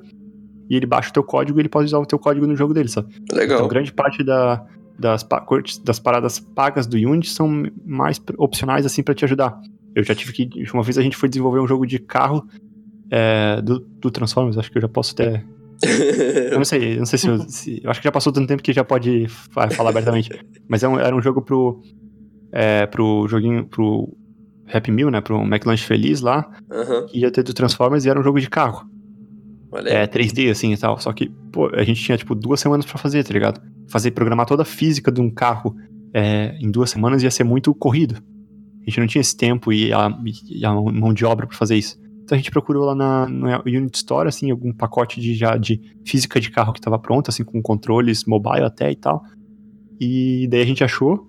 e ele baixa o teu código e ele pode usar o teu código no jogo dele, sabe? Legal. Então, grande parte da, das, das paradas pagas do Unity são mais opcionais, assim, para te ajudar. Eu já tive que. Uma vez a gente foi desenvolver um jogo de carro é, do, do Transformers, acho que eu já posso até. [laughs] eu não sei, não sei se eu, se eu, acho que já passou tanto tempo que já pode falar abertamente. Mas era é um, era um jogo pro. É, pro joguinho. pro Happy Meal, né? Pro McLanche Feliz lá. Uhum. Que ia ter do Transformers e era um jogo de carro. É, 3D, assim e tal. Só que, pô, a gente tinha, tipo, duas semanas para fazer, tá ligado? Fazer, programar toda a física de um carro é, em duas semanas ia ser muito corrido. A gente não tinha esse tempo e a, e a mão de obra para fazer isso. Então a gente procurou lá na, no Unity Store, assim, algum pacote de, já de física de carro que estava pronto, assim, com controles mobile até e tal. E daí a gente achou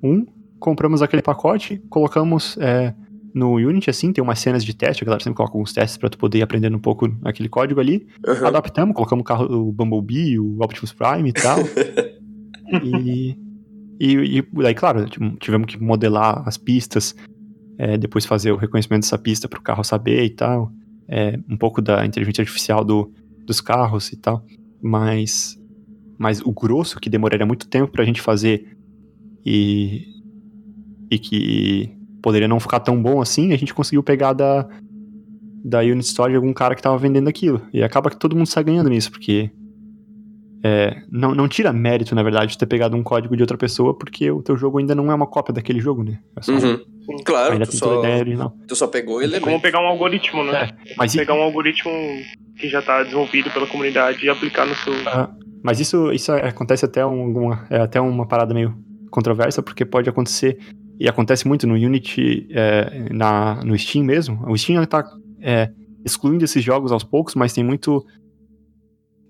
um, compramos aquele pacote, colocamos é, no Unity, assim, tem umas cenas de teste, a galera sempre coloca alguns testes pra tu poder ir aprendendo um pouco aquele código ali. Uhum. Adaptamos, colocamos o carro, o Bumblebee, o Optimus Prime e tal. [laughs] e, e, e daí, claro, tivemos que modelar as pistas, é, depois fazer o reconhecimento dessa pista para o carro saber e tal. É, um pouco da inteligência artificial do, dos carros e tal. Mas, mas o grosso, que demoraria muito tempo para a gente fazer e, e que poderia não ficar tão bom assim, a gente conseguiu pegar da, da Unit Store de algum cara que estava vendendo aquilo. E acaba que todo mundo sai ganhando nisso, porque é, não, não tira mérito, na verdade, de ter pegado um código de outra pessoa, porque o teu jogo ainda não é uma cópia daquele jogo, né? É só, uhum. Claro, ainda tu tem só, ideia original. Tu só pegou ele. É como pegar um algoritmo, né? É, mas pegar um algoritmo que já está desenvolvido pela comunidade e aplicar no seu. Ah, mas isso, isso acontece até, uma, é até uma parada meio controversa, porque pode acontecer, e acontece muito no Unity, é, na, no Steam mesmo. O Steam está é, excluindo esses jogos aos poucos, mas tem muito.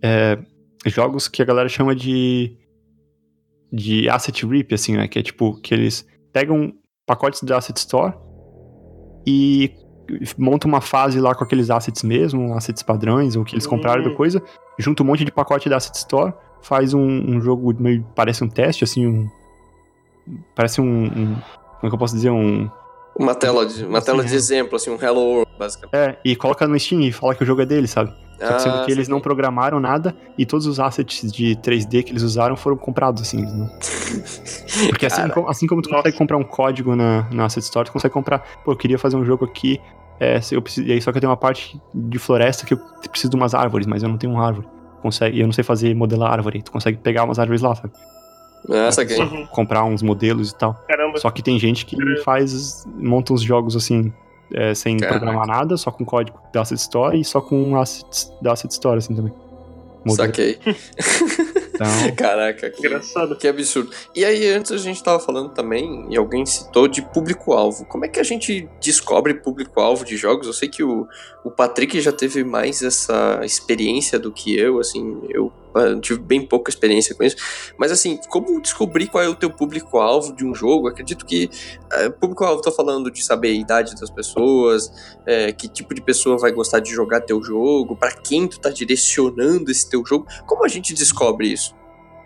É, jogos que a galera chama de de asset rip, assim, né? Que é tipo, que eles pegam pacotes da Asset Store e montam uma fase lá com aqueles assets mesmo, assets padrões, ou que eles compraram da hum. coisa, junta um monte de pacote da Asset Store, faz um, um jogo meio, parece um teste, assim, um... Parece um, um como é que eu posso dizer, um... Uma tela de, uma tela de exemplo, assim, um Hello World, basicamente. É, e coloca no Steam e fala que o jogo é dele, sabe? Só que sendo ah, que eles não programaram nada e todos os assets de 3D que eles usaram foram comprados, assim. Né? [laughs] Porque assim, assim, como tu consegue comprar um código na, na Asset Store, tu consegue comprar, pô, eu queria fazer um jogo aqui, é, eu preciso, e aí só que eu tenho uma parte de floresta que eu preciso de umas árvores, mas eu não tenho uma árvore. Consegue, eu não sei fazer modelar árvore, tu consegue pegar umas árvores lá, sabe? Essa aqui. Comprar uns modelos e tal. Caramba. Só que tem gente que faz, monta uns jogos assim, é, sem Caraca. programar nada, só com código da Asset Store e só com assets da Asset Store, assim, também. Saquei. Então... [laughs] Caraca, que, Engraçado. que absurdo. E aí, antes a gente tava falando também, e alguém citou de público-alvo. Como é que a gente descobre público-alvo de jogos? Eu sei que o, o Patrick já teve mais essa experiência do que eu, assim, eu tive bem pouca experiência com isso. Mas assim, como descobrir qual é o teu público-alvo de um jogo? Acredito que é, público-alvo, tô falando de saber a idade das pessoas, é, que tipo de pessoa vai gostar de jogar teu jogo, para quem tu tá direcionando esse teu jogo. Como a gente descobre isso?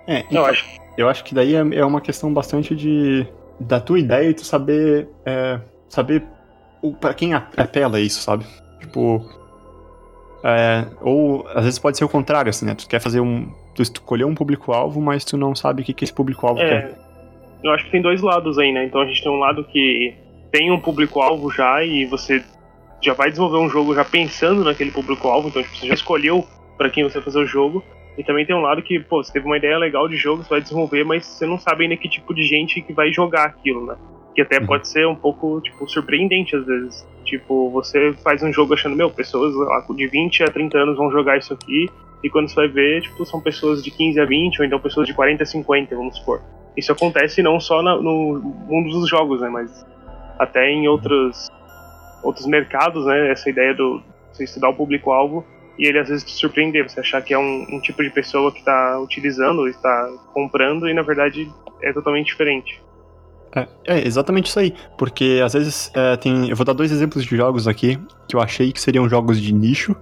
É, então, eu acho. Eu acho que daí é, é uma questão bastante de da tua ideia e tu saber é, saber para quem apela isso, sabe? Tipo, é, ou às vezes pode ser o contrário, assim, né? Tu quer fazer um. Tu escolheu um público-alvo, mas tu não sabe o que, que esse público-alvo é, quer. Eu acho que tem dois lados aí, né? Então a gente tem um lado que tem um público-alvo já e você já vai desenvolver um jogo já pensando naquele público-alvo, então tipo, você já escolheu para quem você vai fazer o jogo. E também tem um lado que, pô, você teve uma ideia legal de jogo, você vai desenvolver, mas você não sabe ainda que tipo de gente que vai jogar aquilo, né? Que até uhum. pode ser um pouco, tipo, surpreendente às vezes. Tipo, você faz um jogo achando, meu, pessoas lá, de 20 a 30 anos vão jogar isso aqui, e quando você vai ver, tipo, são pessoas de 15 a 20, ou então pessoas de 40 a 50, vamos supor. Isso acontece não só na, no mundo dos jogos, né, mas até em outros, outros mercados, né, essa ideia do você estudar o público-alvo e ele às vezes te surpreender, você achar que é um, um tipo de pessoa que está utilizando, está comprando, e na verdade é totalmente diferente. É, é, exatamente isso aí. Porque às vezes é, tem. Eu vou dar dois exemplos de jogos aqui que eu achei que seriam jogos de nicho.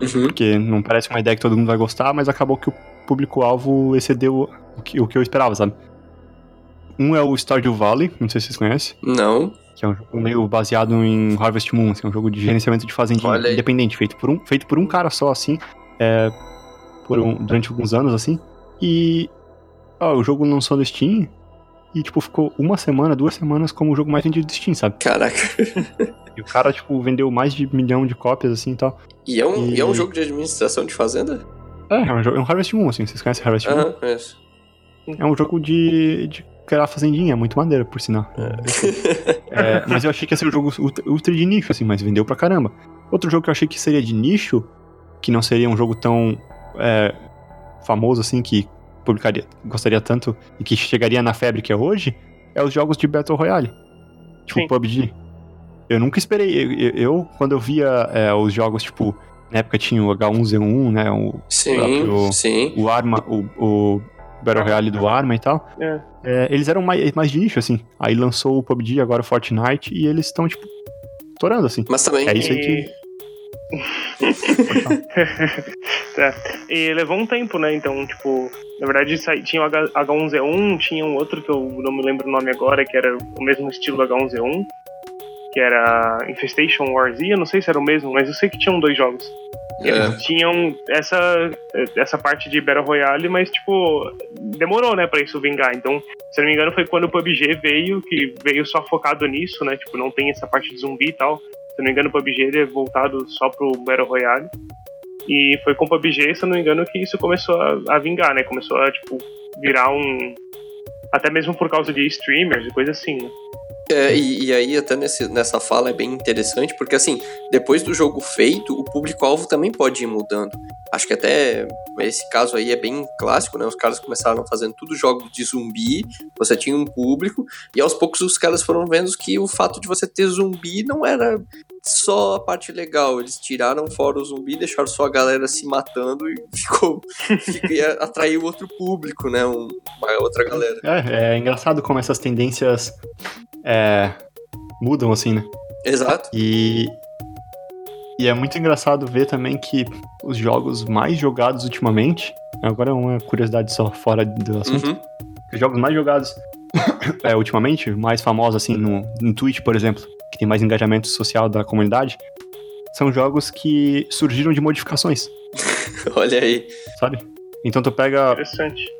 Uhum. Porque não parece uma ideia que todo mundo vai gostar, mas acabou que o público-alvo excedeu o que, o que eu esperava, sabe? Um é o Stardew Valley, não sei se vocês conhecem. Não. Que é um jogo meio baseado em Harvest Moon, assim, um jogo de gerenciamento de fazendinha independente, feito por um, feito por um cara só, assim, é, por um, durante alguns anos, assim. E ó, o jogo lançou no Steam e, tipo, ficou uma semana, duas semanas como o jogo mais vendido do Steam, sabe? Caraca. e o cara, tipo, vendeu mais de milhão de cópias, assim, e tal. E é um, e... E é um jogo de administração de fazenda? É, é um, jogo, é um Harvest Moon, assim, vocês conhecem Harvest Moon? Aham, conheço. É um jogo de, de criar fazendinha, é muito maneiro, por sinal. É. é, mas eu achei que ia ser um jogo ultra, ultra de nicho, assim, mas vendeu pra caramba. Outro jogo que eu achei que seria de nicho, que não seria um jogo tão é, famoso, assim, que publicaria, gostaria tanto e que chegaria na febre que é hoje, é os jogos de Battle Royale. Tipo Sim. PUBG. Eu nunca esperei. Eu, eu quando eu via é, os jogos, tipo, na época tinha o H1Z1, né? O, sim, próprio, sim. O Arma, o, o Battle Royale do Arma e tal. É. É, eles eram mais, mais de nicho, assim. Aí lançou o PUBG, agora o Fortnite, e eles estão, tipo, estourando, assim. Mas também. É isso aí que. Tá. [laughs] E levou um tempo, né? Então, tipo, na verdade tinha o H1Z1, tinha um outro que eu não me lembro o nome agora, que era o mesmo estilo do H1Z1, que era Infestation Wars. Eu não sei se era o mesmo, mas eu sei que tinham dois jogos. É. tinham essa, essa parte de Battle Royale, mas, tipo, demorou, né, pra isso vingar. Então, se não me engano, foi quando o PUBG veio, que veio só focado nisso, né? Tipo, não tem essa parte de zumbi e tal. Se não me engano, o PUBG ele é voltado só pro Battle Royale. E foi com o PUBG, se não me engano, que isso começou a, a vingar, né? Começou a, tipo, virar um. Até mesmo por causa de streamers e coisa assim, né? É, e, e, aí, até nesse, nessa fala é bem interessante, porque assim, depois do jogo feito, o público-alvo também pode ir mudando. Acho que até esse caso aí é bem clássico, né? Os caras começaram fazendo tudo jogos de zumbi, você tinha um público, e aos poucos os caras foram vendo que o fato de você ter zumbi não era só a parte legal. Eles tiraram fora o zumbi, deixaram só a galera se matando e [laughs] ficou. e atraiu outro público, né? Um, uma outra galera. É, é engraçado como essas tendências é, mudam, assim, né? Exato. E, e é muito engraçado ver também que os jogos mais jogados ultimamente. Agora é uma curiosidade só fora do assunto. Uhum. Os jogos mais jogados [coughs] é, ultimamente, mais famosos assim no, no Twitch, por exemplo, que tem mais engajamento social da comunidade, são jogos que surgiram de modificações. [laughs] Olha aí. Sabe? Então tu pega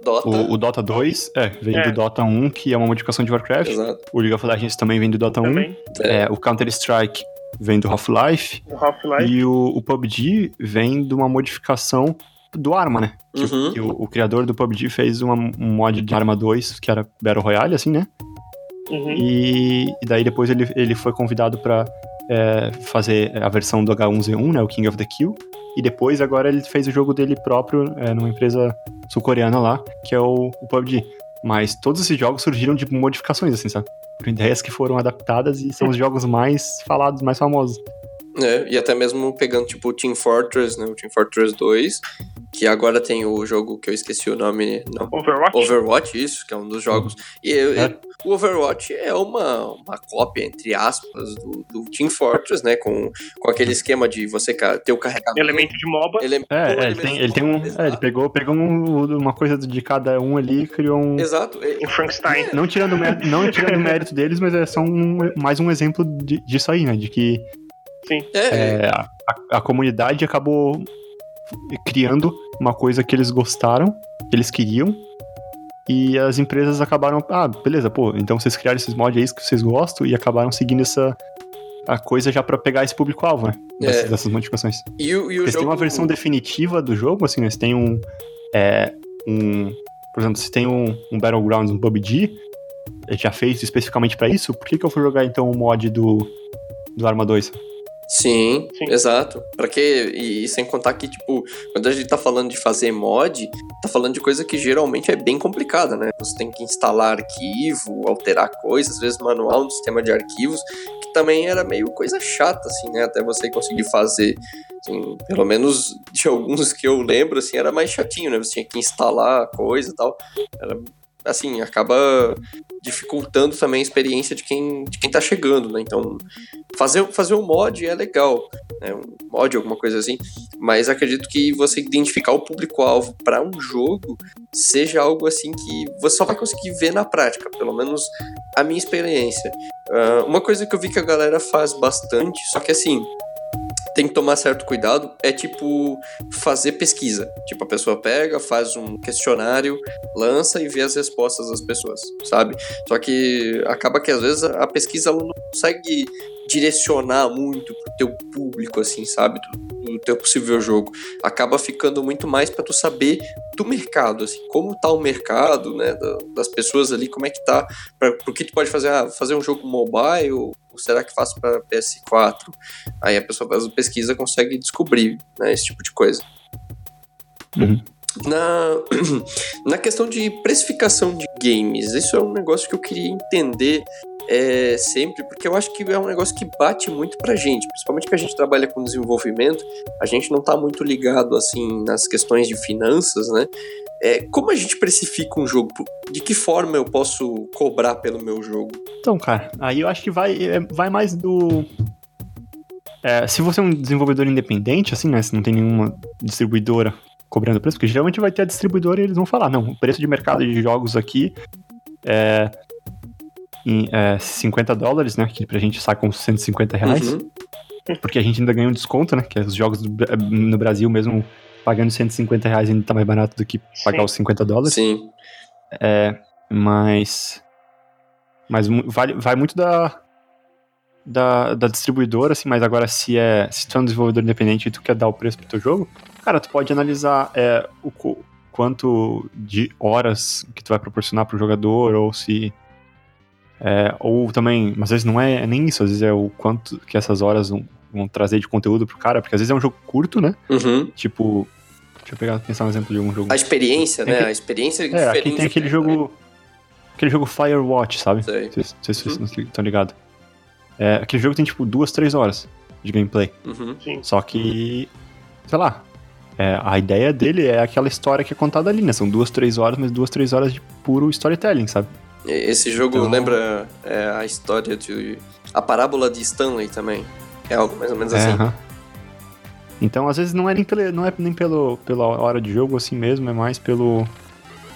Dota. O, o, Dota 2, é, vem é. do Dota 1, que é uma modificação de Warcraft. Exato. O League of Legends também vem do Dota também. 1. É. é. o Counter-Strike vem do Half-Life. Half e o, o, PUBG vem de uma modificação do Arma, né? Uhum. Que, o, o, criador do PUBG fez uma, um mod de Arma 2, que era Battle Royale, assim, né? Uhum. E, e, daí depois ele, ele foi convidado para é, fazer a versão do H1Z1, né? O King of the Kill. E depois, agora, ele fez o jogo dele próprio é, numa empresa sul-coreana lá, que é o, o PUBG. Mas todos esses jogos surgiram de modificações, assim, sabe? Ideias que foram adaptadas e são os jogos mais falados, mais famosos. É, e até mesmo pegando, tipo, o Team Fortress, né? O Team Fortress 2, que agora tem o jogo que eu esqueci o nome. Não. Overwatch? Overwatch, isso, que é um dos jogos. E é. o Overwatch é uma, uma cópia, entre aspas, do, do Team Fortress, né? Com, com aquele esquema de você ter o carregamento. Elemento de MOBA. Ele, é, é ele, tem, ele tem um. É, ele pegou, pegou um, uma coisa de cada um ali e criou um. Exato. Um Frankenstein. Não tirando, não tirando o mérito deles, mas é só um, mais um exemplo de, disso aí, né? De que Sim. É. É, a, a, comunidade acabou criando uma coisa que eles gostaram, que eles queriam, e as empresas acabaram, ah, beleza, pô, então vocês criaram esses mods aí que vocês gostam e acabaram seguindo essa a coisa já para pegar esse público-alvo, né? Dessas, é. dessas modificações. E o, e o Eles jogo... têm uma versão definitiva do jogo, assim, né? Você tem um. É, um por exemplo, se tem um, um Battlegrounds, um PUBG, já feito especificamente para isso, por que, que eu fui jogar então o mod do, do Arma 2? Sim, Sim, exato. Pra quê? E, e, sem contar que, tipo, quando a gente tá falando de fazer mod, tá falando de coisa que geralmente é bem complicada, né? Você tem que instalar arquivo, alterar coisas, às vezes manual no sistema de arquivos, que também era meio coisa chata, assim, né? Até você conseguir fazer. Assim, pelo menos de [laughs] alguns que eu lembro, assim, era mais chatinho, né? Você tinha que instalar coisa e tal. Era assim, acaba dificultando também a experiência de quem, de quem tá chegando, né? Então, fazer, fazer um mod é legal, né? Um mod, alguma coisa assim, mas acredito que você identificar o público-alvo para um jogo seja algo assim que você só vai conseguir ver na prática, pelo menos a minha experiência. Uh, uma coisa que eu vi que a galera faz bastante, só que assim, tem que tomar certo cuidado é tipo fazer pesquisa. Tipo, a pessoa pega, faz um questionário, lança e vê as respostas das pessoas, sabe? Só que acaba que às vezes a pesquisa ela não consegue direcionar muito pro teu público, assim, sabe? Do, do teu possível jogo. Acaba ficando muito mais para tu saber do mercado, assim, como tá o mercado, né? das pessoas ali, como é que tá, para o que tu pode fazer, ah, fazer um jogo mobile será que faço para PS4? Aí a pessoa faz a pesquisa consegue descobrir né, esse tipo de coisa. Uhum. Na, [clears throat] na questão de precificação de games, isso é um negócio que eu queria entender é, sempre, porque eu acho que é um negócio que bate muito pra gente, principalmente que a gente trabalha com desenvolvimento, a gente não tá muito ligado assim nas questões de finanças, né? É, como a gente precifica um jogo? De que forma eu posso cobrar pelo meu jogo? Então, cara, aí eu acho que vai, é, vai mais do. É, se você é um desenvolvedor independente, assim, né? Se não tem nenhuma distribuidora cobrando preço, porque geralmente vai ter a distribuidora e eles vão falar, não, o preço de mercado de jogos aqui é, em, é 50 dólares, né? Que pra gente sai com 150 reais. Uhum. Porque a gente ainda ganha um desconto, né? Que os jogos do, no Brasil, mesmo pagando 150 reais, ainda tá mais barato do que pagar Sim. os 50 dólares. Sim. É, mas. Mas vai, vai muito da, da, da distribuidora, assim, mas agora se é. Se tu é um desenvolvedor independente e tu quer dar o preço pro teu jogo, cara, tu pode analisar é, o quanto de horas que tu vai proporcionar pro jogador, ou se. É, ou também, às vezes não é, é, nem isso, às vezes é o quanto que essas horas vão, vão trazer de conteúdo pro cara, porque às vezes é um jogo curto, né? Uhum. Tipo, deixa eu pegar, pensar um exemplo de algum jogo. A experiência, né? a experiência é, é aqui tem aquele jogo, aquele jogo Firewatch, sabe? Sei. Não sei se vocês uhum. estão ligados. É, aquele jogo tem tipo duas, três horas de gameplay. Uhum. Só que, sei lá, é, a ideia dele é aquela história que é contada ali, né? São duas, três horas, mas duas, três horas de puro storytelling, sabe? Esse jogo então... lembra é, a história de. A parábola de Stanley também. É algo mais ou menos assim. Uh -huh. Então, às vezes, não é nem, pelo, não é nem pelo, pela hora de jogo assim mesmo, é mais pelo.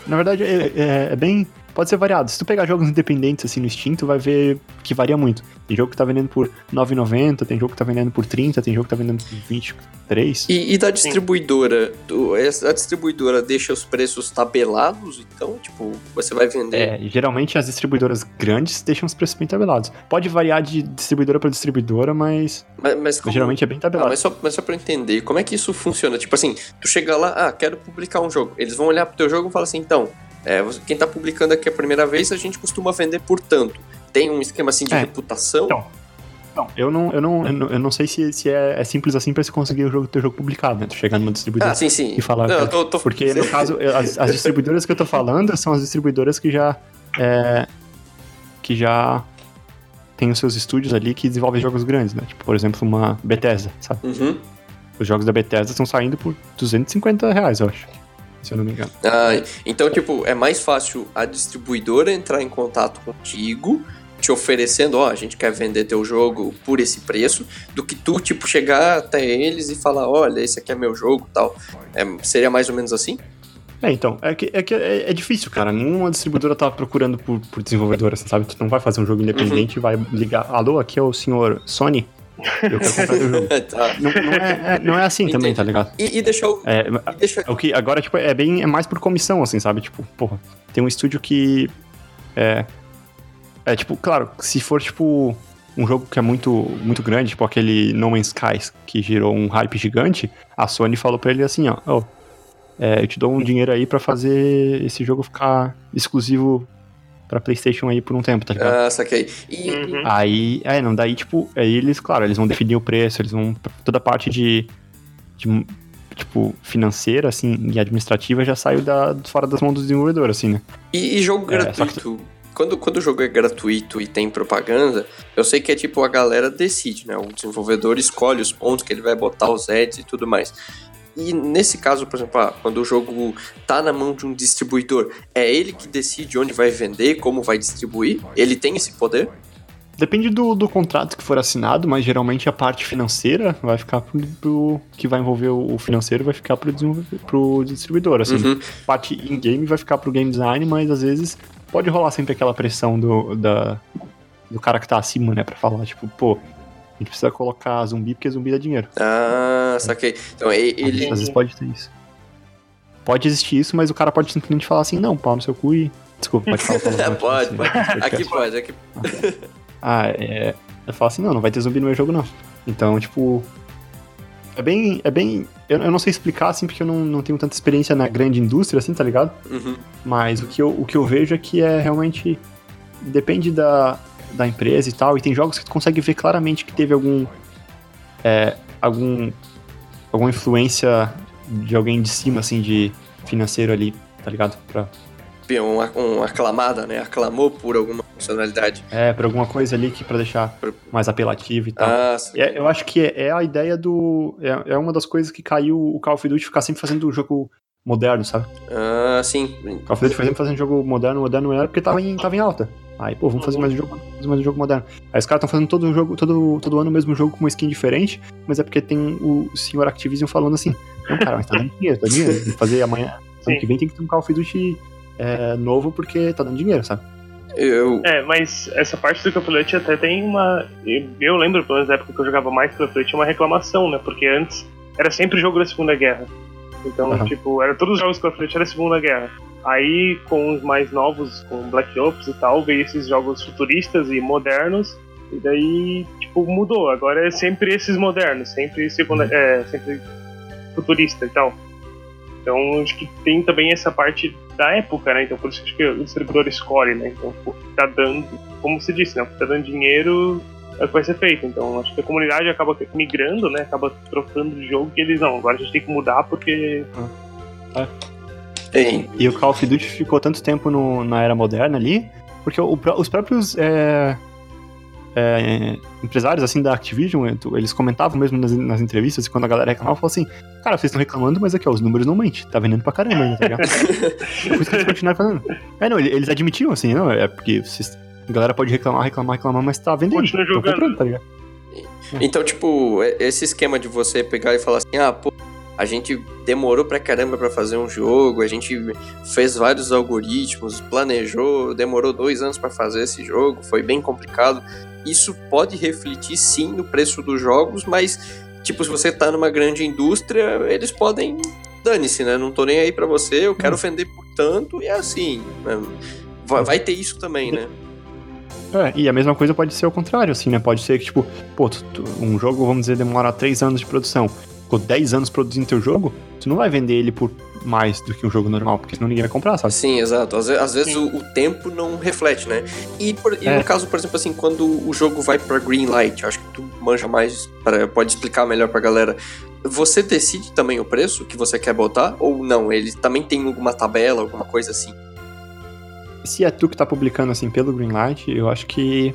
Na verdade, é, é, é bem pode ser variado. Se tu pegar jogos independentes assim no Steam, tu vai ver que varia muito. Tem jogo que tá vendendo por 9,90, tem jogo que tá vendendo por 30, tem jogo que tá vendendo por 23. E, e da distribuidora? Tu, a distribuidora deixa os preços tabelados, então, tipo, você vai vender. É, geralmente as distribuidoras grandes deixam os preços bem tabelados. Pode variar de distribuidora para distribuidora, mas. Mas, mas como... geralmente é bem tabelado. Ah, mas, só, mas só pra entender, como é que isso funciona? Tipo assim, tu chega lá, ah, quero publicar um jogo. Eles vão olhar pro teu jogo e falar assim, então, é, quem está publicando aqui a primeira vez, a gente costuma vender por tanto. Tem um esquema assim de é. reputação? Então, não, eu não, eu não, eu não, eu não sei se, se é, é simples assim para você conseguir o jogo, teu jogo publicado, né? Tu chegar numa distribuidora ah, sim, sim. e falar. Não, tô, tô... Porque no caso, as, as, distribuidoras que eu tô falando são as distribuidoras que já. É, que já tem os seus estúdios ali que desenvolvem jogos grandes, né? Tipo, por exemplo, uma Bethesda, sabe? Uhum. Os jogos da Bethesda estão saindo por 250 reais, eu acho se eu não me engano. Ah, então, tipo, é mais fácil a distribuidora entrar em contato contigo, te oferecendo, ó, a gente quer vender teu jogo por esse preço, do que tu, tipo, chegar até eles e falar, olha, esse aqui é meu jogo tal. É, seria mais ou menos assim? É, então, é que, é, que é, é, difícil, cara. Nenhuma distribuidora tá procurando por, por desenvolvedora, sabe? Tu não vai fazer um jogo independente uhum. e vai ligar, alô, aqui é o senhor Sony? Eu quero comprar o jogo. [laughs] tá. não, não, é, é, não é assim Entendi. também, tá ligado? E, e deixa eu. É, deixa... o que agora, tipo, é bem. É mais por comissão, assim, sabe? Tipo, porra, tem um estúdio que. É. É, tipo, claro, se for, tipo. Um jogo que é muito, muito grande, tipo aquele No Man's Skies, que gerou um hype gigante, a Sony falou pra ele assim, ó, oh, é, eu te dou um dinheiro aí para fazer esse jogo ficar exclusivo pra PlayStation aí por um tempo, tá ligado? Ah, saquei. E, uhum. Aí, é, não, daí, tipo, aí eles, claro, eles vão definir o preço, eles vão. Toda a parte de. de tipo, financeira, assim, e administrativa já saiu da, fora das mãos do desenvolvedor, assim, né? E, e jogo é, gratuito? Que... Quando, quando o jogo é gratuito e tem propaganda, eu sei que é tipo a galera decide, né? O desenvolvedor escolhe os pontos que ele vai botar os ads e tudo mais. E nesse caso, por exemplo, ah, quando o jogo tá na mão de um distribuidor, é ele que decide onde vai vender, como vai distribuir? Ele tem esse poder? Depende do, do contrato que for assinado, mas geralmente a parte financeira vai ficar pro, pro que vai envolver o financeiro vai ficar pro, pro distribuidor, assim. Uhum. Parte in-game vai ficar pro game design, mas às vezes pode rolar sempre aquela pressão do, da, do cara que tá acima, né, pra falar, tipo, pô, gente precisa colocar zumbi porque zumbi dá dinheiro. Ah, saquei. Então ele. Às vezes pode ter isso. Pode existir isso, mas o cara pode simplesmente falar assim, não, pau no seu cu e. Desculpa, pode falar. [laughs] pode, pode. pode. Aqui pode, aqui. [laughs] ah, é. Eu falo assim, não, não vai ter zumbi no meu jogo, não. Então, tipo. É bem. É bem. Eu, eu não sei explicar, assim, porque eu não, não tenho tanta experiência na grande indústria, assim, tá ligado? Uhum. Mas o que, eu, o que eu vejo é que é realmente. Depende da, da empresa e tal, e tem jogos que tu consegue ver claramente que teve algum. É, algum. alguma influência de alguém de cima, assim, de financeiro ali, tá ligado? Pra... Um, um aclamada, né? Aclamou por alguma funcionalidade. É, por alguma coisa ali que para deixar mais apelativo e tal. Ah, é, eu acho que é, é, a ideia do. É, é uma das coisas que caiu o Call of Duty ficar sempre fazendo o jogo moderno, sabe? Ah, sim. Call of Duty foi sempre fazendo jogo moderno, moderno era porque tava em, tava em alta. Aí, pô, vamos fazer mais um jogo, fazer mais um jogo moderno. Aí os caras estão fazendo todo jogo, todo, todo ano o mesmo jogo com uma skin diferente, mas é porque tem o senhor Activision falando assim, não, cara, mas tá dando dinheiro, tá dando dinheiro. fazer amanhã, ano que vem tem que ter um Call of Duty é, novo porque tá dando dinheiro, sabe? Eu... É, mas essa parte do Call of Duty até tem uma. Eu lembro, pelo menos na época que eu jogava mais Call of Duty, uma reclamação, né? Porque antes era sempre jogo da Segunda Guerra. Então, uhum. tipo, era, todos os jogos Call of Duty era Segunda Guerra. Aí, com os mais novos, com Black Ops e tal, veio esses jogos futuristas e modernos. E daí, tipo, mudou. Agora é sempre esses modernos, sempre, segunda, uhum. é, sempre futurista e tal. Então, acho que tem também essa parte da época, né? Então, por isso que o distribuidor escolhe, né? Então, o que tá dando, como você disse, né? O que tá dando dinheiro é o que vai ser feito. Então, acho que a comunidade acaba migrando, né? Acaba trocando de jogo que eles não. Agora a gente tem que mudar porque. É. E o Call of Duty ficou tanto tempo no, na era moderna ali, porque o, os próprios é, é, empresários assim da Activision, eles comentavam mesmo nas, nas entrevistas, e quando a galera reclamava, falavam assim, cara, vocês estão reclamando, mas aqui, ó, os números não mentem, tá vendendo pra caramba ainda, tá ligado? Por isso que eles continuaram falando. É, não, eles admitiam assim, não, é porque vocês, a galera pode reclamar, reclamar, reclamar, mas tá vendendo. Continua jogando. Comprando, tá ligado? Então, tipo, esse esquema de você pegar e falar assim, ah, pô, a gente demorou pra caramba pra fazer um jogo, a gente fez vários algoritmos, planejou, demorou dois anos para fazer esse jogo, foi bem complicado isso pode refletir sim no preço dos jogos, mas tipo, se você tá numa grande indústria, eles podem dane-se, né? Não tô nem aí para você, eu quero hum. vender por tanto e é assim. Né? Vai, vai, ter isso também, né? É, e a mesma coisa pode ser o contrário, assim, né? Pode ser que, tipo, pô, um jogo, vamos dizer, demora 3 anos de produção. Ficou 10 anos produzindo teu jogo, tu não vai vender ele por mais do que um jogo normal, porque senão ninguém vai comprar, sabe? Sim, exato. Às, às vezes o, o, tempo não reflete, né? E, por, e é. no caso, por exemplo, assim, quando o jogo vai pra green light, acho que tu manja mais, pra, pode explicar melhor pra galera. Você decide também o preço que você quer botar ou não? Ele também tem alguma tabela, alguma coisa assim? Se é tu que tá publicando assim pelo Greenlight, eu acho que.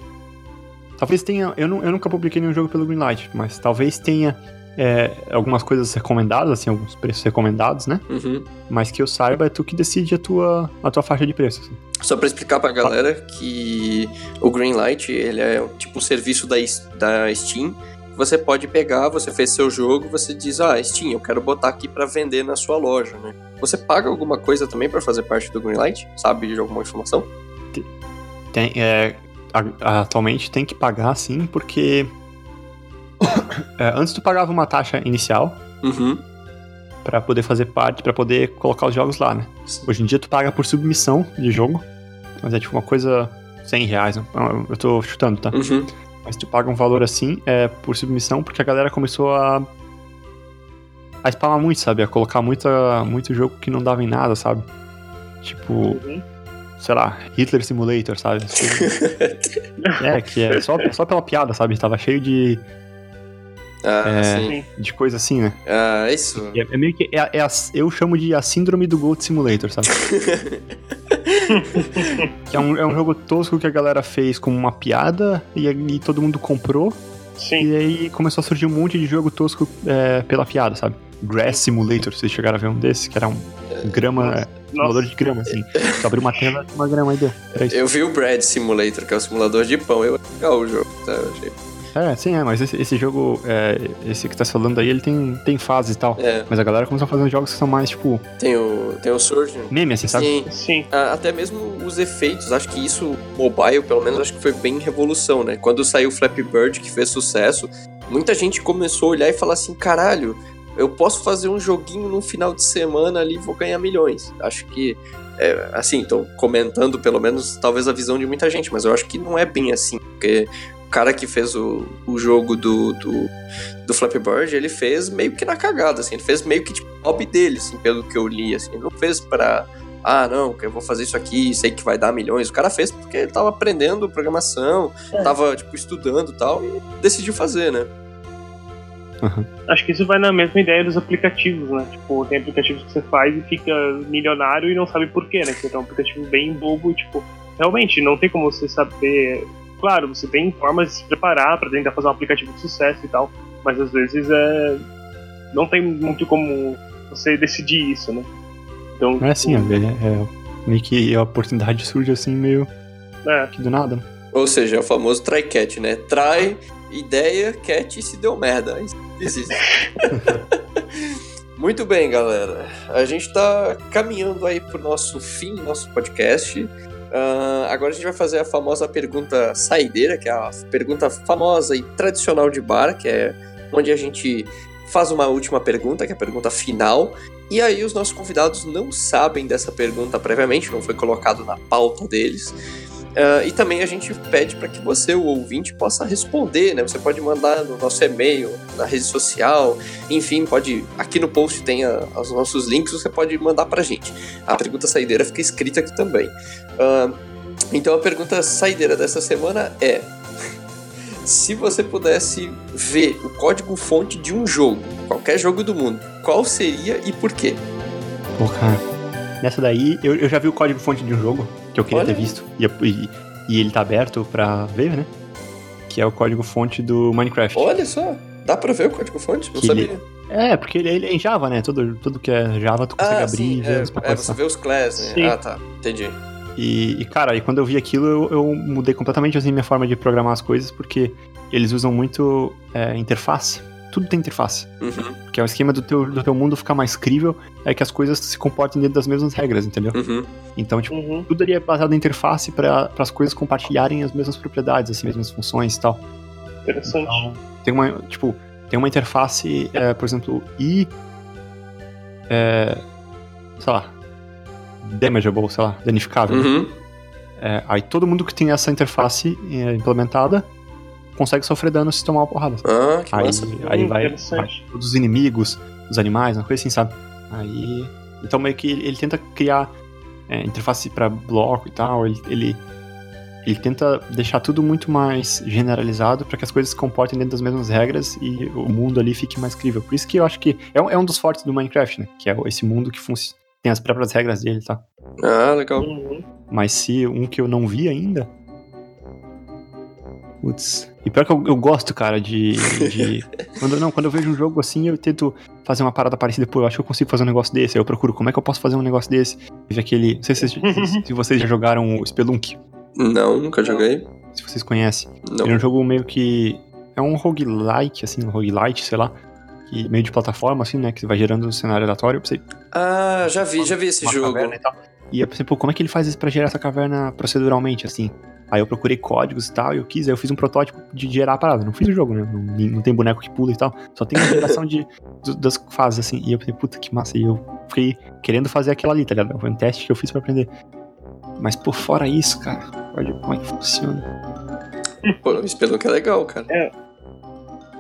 Talvez tenha. Eu, não, eu nunca publiquei nenhum jogo pelo Greenlight, mas talvez tenha é, algumas coisas recomendadas, assim, alguns preços recomendados, né? Uhum. Mas que eu saiba, é tu que decide a tua, a tua faixa de preço. Assim. Só para explicar pra galera que o Greenlight, ele é tipo um serviço da, da Steam. Você pode pegar, você fez seu jogo, você diz, ah, Steam, eu quero botar aqui para vender na sua loja, né? Você paga alguma coisa também para fazer parte do Greenlight? Sabe de alguma informação? Tem, é, atualmente tem que pagar sim, porque [coughs] é, antes tu pagava uma taxa inicial uhum. para poder fazer parte, para poder colocar os jogos lá, né? Sim. Hoje em dia tu paga por submissão de jogo, mas é tipo uma coisa 100 reais, né? eu tô chutando, tá? Uhum. Mas tu paga um valor assim é, por submissão porque a galera começou a a spamar muito, sabe? A colocar muita, muito jogo que não dava em nada, sabe? Tipo, uhum. sei lá, Hitler Simulator, sabe? [laughs] é, que é só, só pela piada, sabe? Tava cheio de ah, é, de coisa assim, né? Ah, isso. É, é meio que. É, é a, eu chamo de a síndrome do Gold Simulator, sabe? que é um, é um jogo tosco que a galera fez como uma piada e, e todo mundo comprou. Sim. E aí começou a surgir um monte de jogo tosco é, pela piada, sabe? Grass Simulator, vocês chegaram a ver um desses, que era um grama. Simulador de grama, assim. Tu abriu uma tela uma grama aí dentro. Eu vi o Bread Simulator, que é o simulador de pão. Eu legal o jogo, tá? Eu achei é, sim, é, mas esse, esse jogo, é, esse que tá falando aí, ele tem, tem fases e tal. É. Mas a galera começou a fazer jogos que são mais, tipo. Tem o, tem o Surge. Meme, assim, sabe? Sim, sim. até mesmo os efeitos, acho que isso, mobile, pelo menos, acho que foi bem revolução, né? Quando saiu o Flappy Bird, que fez sucesso, muita gente começou a olhar e falar assim: caralho, eu posso fazer um joguinho num final de semana ali e vou ganhar milhões. Acho que é, assim, tô comentando pelo menos talvez a visão de muita gente, mas eu acho que não é bem assim, porque cara que fez o, o jogo do, do, do Flappy Bird, ele fez meio que na cagada, assim, ele fez meio que tipo hobby dele, assim, pelo que eu li, assim, ele não fez pra, ah, não, que eu vou fazer isso aqui, sei que vai dar milhões, o cara fez porque ele tava aprendendo programação, é. tava, tipo, estudando e tal, e decidiu fazer, né. Uhum. Acho que isso vai na mesma ideia dos aplicativos, né? Tipo, tem aplicativos que você faz e fica milionário e não sabe por quê, né? Que é um aplicativo bem bobo e, tipo, realmente não tem como você saber claro, você tem formas de se preparar para tentar fazer um aplicativo de sucesso e tal, mas às vezes é não tem muito como você decidir isso, né? Então, é assim, o... é, é, meio que a oportunidade surge assim meio É. Do nada. Ou seja, é o famoso try catch, né? Try, ideia, catch e se deu merda. Existe. [laughs] Muito bem, galera. A gente tá caminhando aí pro nosso fim nosso podcast. Uh, agora a gente vai fazer a famosa pergunta saideira, que é a pergunta famosa e tradicional de bar, que é onde a gente faz uma última pergunta, que é a pergunta final. E aí os nossos convidados não sabem dessa pergunta previamente, não foi colocado na pauta deles. Uh, e também a gente pede para que você, o ouvinte, possa responder, né? Você pode mandar no nosso e-mail, na rede social, enfim, pode. Aqui no post tem a, os nossos links, você pode mandar para a gente. A pergunta saideira fica escrita aqui também. Uh, então a pergunta saideira dessa semana é: [laughs] se você pudesse ver o código-fonte de um jogo, qualquer jogo do mundo, qual seria e por quê? Pô, cara, nessa daí, eu, eu já vi o código-fonte de um jogo que eu queria Olha. ter visto, e, e, e, ele tá aberto pra ver, né? Que é o código-fonte do Minecraft. Olha só, dá pra ver o código-fonte? Não sabia. Ele... É, porque ele, ele, é em Java, né? Tudo, tudo que é Java tu consegue ah, abrir sim, e ver é, é, você vê os class, né? Sim. Ah, tá. Entendi. E, e, cara, e quando eu vi aquilo, eu, eu, mudei completamente assim minha forma de programar as coisas, porque eles usam muito é, interface. Tudo tem interface. Uhum. Que é o esquema do teu, do teu mundo ficar mais crível, é que as coisas se comportem dentro das mesmas regras, entendeu? Uhum. Então, tipo, uhum. tudo ali é baseado em interface para as coisas compartilharem as mesmas propriedades, as mesmas funções e tal. Interessante. Então, tem uma, tipo, tem uma interface, é, por exemplo, i. É, sei lá, damageable, sei lá, danificável. Uhum. É, aí todo mundo que tem essa interface é, implementada consegue sofrer dano se tomar uma porrada. Ah, que aí, massa. Aí vai, vai todos os inimigos, os animais, uma coisa assim, sabe? Aí. Então meio que ele, ele tenta criar é, interface para bloco e tal. Ele, ele, ele, tenta deixar tudo muito mais generalizado para que as coisas se comportem dentro das mesmas regras e o mundo ali fique mais crível. Por isso que eu acho que é um, é um dos fortes do Minecraft, né? Que é esse mundo que funciona tem as próprias regras dele, tá? Ah, legal. Mas se um que eu não vi ainda. Putz. E pior que eu, eu gosto, cara, de. de... [laughs] quando, não, quando eu vejo um jogo assim, eu tento fazer uma parada parecida. Pô, eu acho que eu consigo fazer um negócio desse. Aí eu procuro como é que eu posso fazer um negócio desse. Veja aquele. Não sei se, se, se vocês já jogaram o Spelunk. Não, nunca joguei. Se vocês conhecem. Não. Ele é um jogo meio que. É um roguelike, assim, um roguelite, sei lá que, meio de plataforma, assim, né? Que vai gerando um cenário aleatório pra você. Ah, já vi, já vi esse jogo. E, e eu pensei, pô, como é que ele faz isso pra gerar essa caverna proceduralmente, assim? Aí eu procurei códigos e tal, e eu quis, aí eu fiz um protótipo de gerar a parada. Não fiz o jogo, né? Não, não tem boneco que pula e tal. Só tem a geração de, das fases, assim. E eu pensei, puta que massa. E eu fiquei querendo fazer aquilo ali, tá ligado? Foi um teste que eu fiz pra aprender. Mas por fora isso, cara, olha como é que funciona. Pô, o Spelunk é legal, cara. É.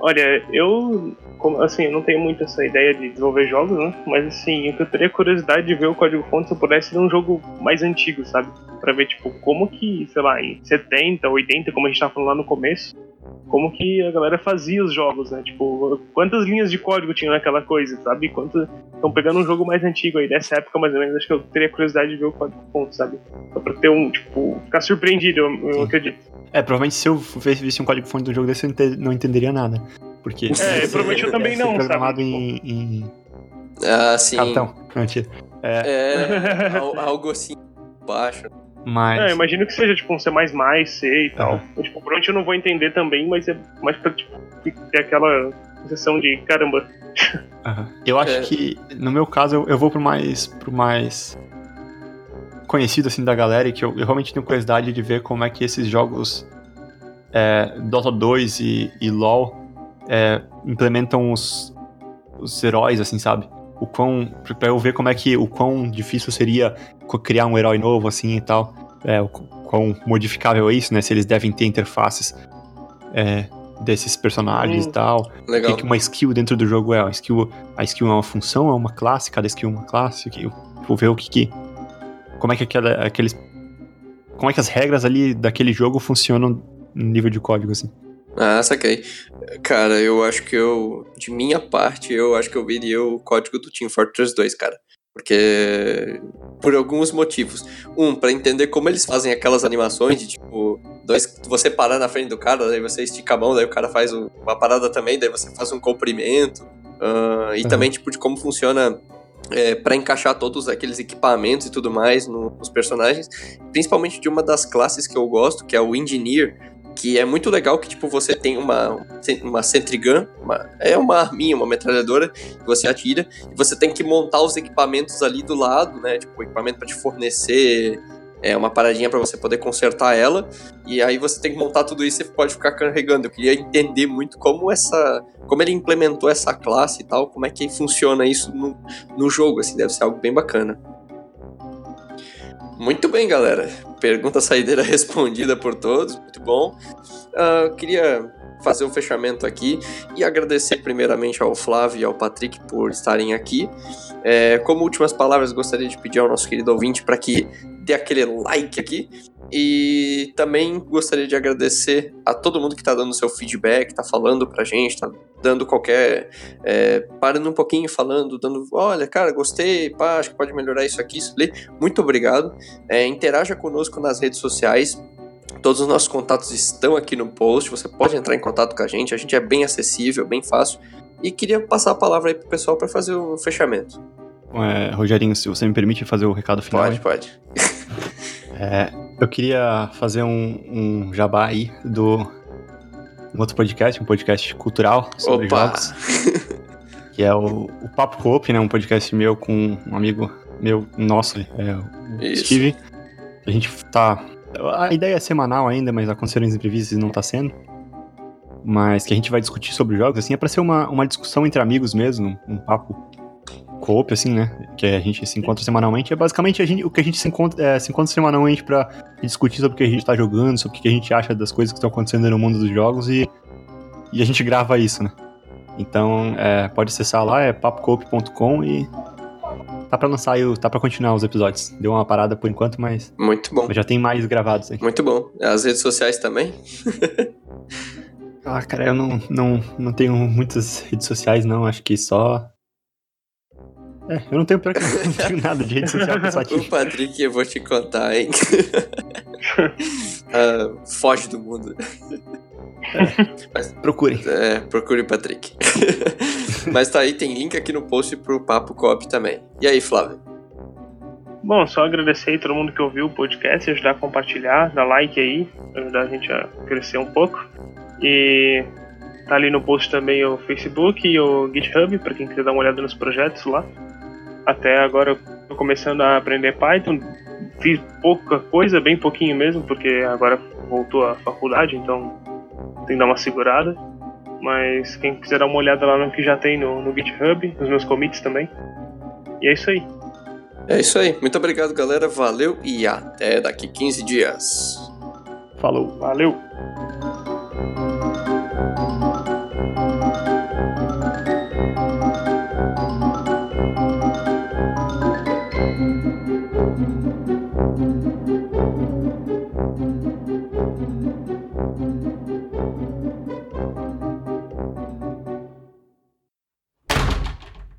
Olha, eu assim, não tenho muito essa ideia de desenvolver jogos, né? Mas assim, eu teria curiosidade de ver o código fonte se eu pudesse ver um jogo mais antigo, sabe? Pra ver, tipo, como que, sei lá, em 70, 80, como a gente tava falando lá no começo, como que a galera fazia os jogos, né? Tipo, quantas linhas de código tinha naquela coisa, sabe? Quanto. Estão pegando um jogo mais antigo aí, dessa época mais ou menos, acho que eu teria curiosidade de ver o código fonte, sabe? Só pra ter um, tipo, ficar surpreendido, eu, eu acredito. É, provavelmente se eu visse um código fonte do jogo desse, eu não entenderia nada. Porque. É, provavelmente eu também não, programado sabe? Em, em. Ah, sim. Cartão. Mentira. É. é [laughs] algo assim baixo. Mas. É, imagino que seja tipo um C, C e tal. Uhum. Tipo, provavelmente eu não vou entender também, mas é mais pra tipo, ter aquela sensação de caramba. Uhum. Eu acho é. que, no meu caso, eu, eu vou pro mais. pro mais conhecido assim da galera e que eu, eu realmente tenho curiosidade de ver como é que esses jogos é, Dota 2 e, e LoL é, implementam os, os heróis, assim, sabe? O quão. Pra eu ver como é que. O quão difícil seria criar um herói novo, assim e tal. É, o quão modificável é isso, né? Se eles devem ter interfaces é, desses personagens hum, e tal. Legal. O que, uma skill dentro do jogo é? A skill, a skill é uma função, é uma classe, cada skill é uma classe. Eu vou ver o que, que. Como é que aquela, aqueles. Como é que as regras ali daquele jogo funcionam no nível de código, assim. Ah, saquei. Cara, eu acho que eu. De minha parte, eu acho que eu veria o código do Team Fortress 2, cara. Porque. Por alguns motivos. Um, para entender como eles fazem aquelas animações de tipo. Dois, você parar na frente do cara, daí você estica a mão, daí o cara faz uma parada também, daí você faz um comprimento. Uh, e uhum. também, tipo, de como funciona é, para encaixar todos aqueles equipamentos e tudo mais no, nos personagens, principalmente de uma das classes que eu gosto, que é o Engineer, que é muito legal que tipo você tem uma uma Sentrigun, uma, é uma arminha, uma metralhadora que você atira e você tem que montar os equipamentos ali do lado, né? Tipo, equipamento para te fornecer é uma paradinha para você poder consertar ela. E aí você tem que montar tudo isso e pode ficar carregando. Eu queria entender muito como essa. como ele implementou essa classe e tal, como é que funciona isso no, no jogo, assim, deve ser algo bem bacana. Muito bem, galera. Pergunta saideira [laughs] respondida por todos, muito bom. Uh, queria fazer um fechamento aqui e agradecer primeiramente ao Flávio e ao Patrick por estarem aqui. É, como últimas palavras, gostaria de pedir ao nosso querido ouvinte para que dê aquele like aqui. E também gostaria de agradecer a todo mundo que está dando seu feedback, está falando pra gente, está dando qualquer. É, parando um pouquinho, falando, dando. Olha, cara, gostei, pá, acho que pode melhorar isso aqui, isso ali. Muito obrigado. É, interaja conosco nas redes sociais. Todos os nossos contatos estão aqui no post. Você pode entrar em contato com a gente. A gente é bem acessível, bem fácil. E queria passar a palavra aí pro pessoal para fazer o fechamento. É, Rogerinho, se você me permite fazer o recado final. Pode, aí. pode. [laughs] É, eu queria fazer um, um jabá aí do um outro podcast, um podcast cultural sobre Opa. jogos. [laughs] que é o, o Papo Coop, né? Um podcast meu com um amigo meu, nosso, é, o Isso. Steve. A gente tá a ideia é semanal ainda, mas aconteceram imprevistos e não tá sendo. Mas que a gente vai discutir sobre jogos, assim, é pra ser uma, uma discussão entre amigos mesmo, um papo coop, assim, né? Que a gente se encontra semanalmente. É basicamente a gente, o que a gente se encontra, é, se encontra semanalmente pra discutir sobre o que a gente tá jogando, sobre o que a gente acha das coisas que estão acontecendo no mundo dos jogos e, e a gente grava isso, né? Então, é, pode acessar lá, é papocoop.com e Tá pra lançar, tá pra continuar os episódios. Deu uma parada por enquanto, mas. Muito bom. Mas já tem mais gravados aí. Muito bom. As redes sociais também? [laughs] ah, cara, eu não, não, não tenho muitas redes sociais, não. Acho que só. É, eu não tenho pior que não tenho nada de rede social pensativo. o [laughs] Patrick, eu vou te contar, hein? uh, [laughs] foge do mundo. Mas, procure. É, procure o Patrick. [laughs] Mas tá aí, tem link aqui no post pro Papo Cop também. E aí, Flávio? Bom, só agradecer aí todo mundo que ouviu o podcast, ajudar a compartilhar, dar like aí, ajudar a gente a crescer um pouco. E tá ali no post também o Facebook e o GitHub, para quem quiser dar uma olhada nos projetos lá. Até agora eu tô começando a aprender Python, fiz pouca coisa, bem pouquinho mesmo, porque agora voltou a faculdade, então tem que dar uma segurada. Mas quem quiser dar uma olhada lá no que já tem no, no GitHub, nos meus commits também. E é isso aí. É isso aí. Muito obrigado, galera. Valeu e até daqui 15 dias. Falou. Valeu.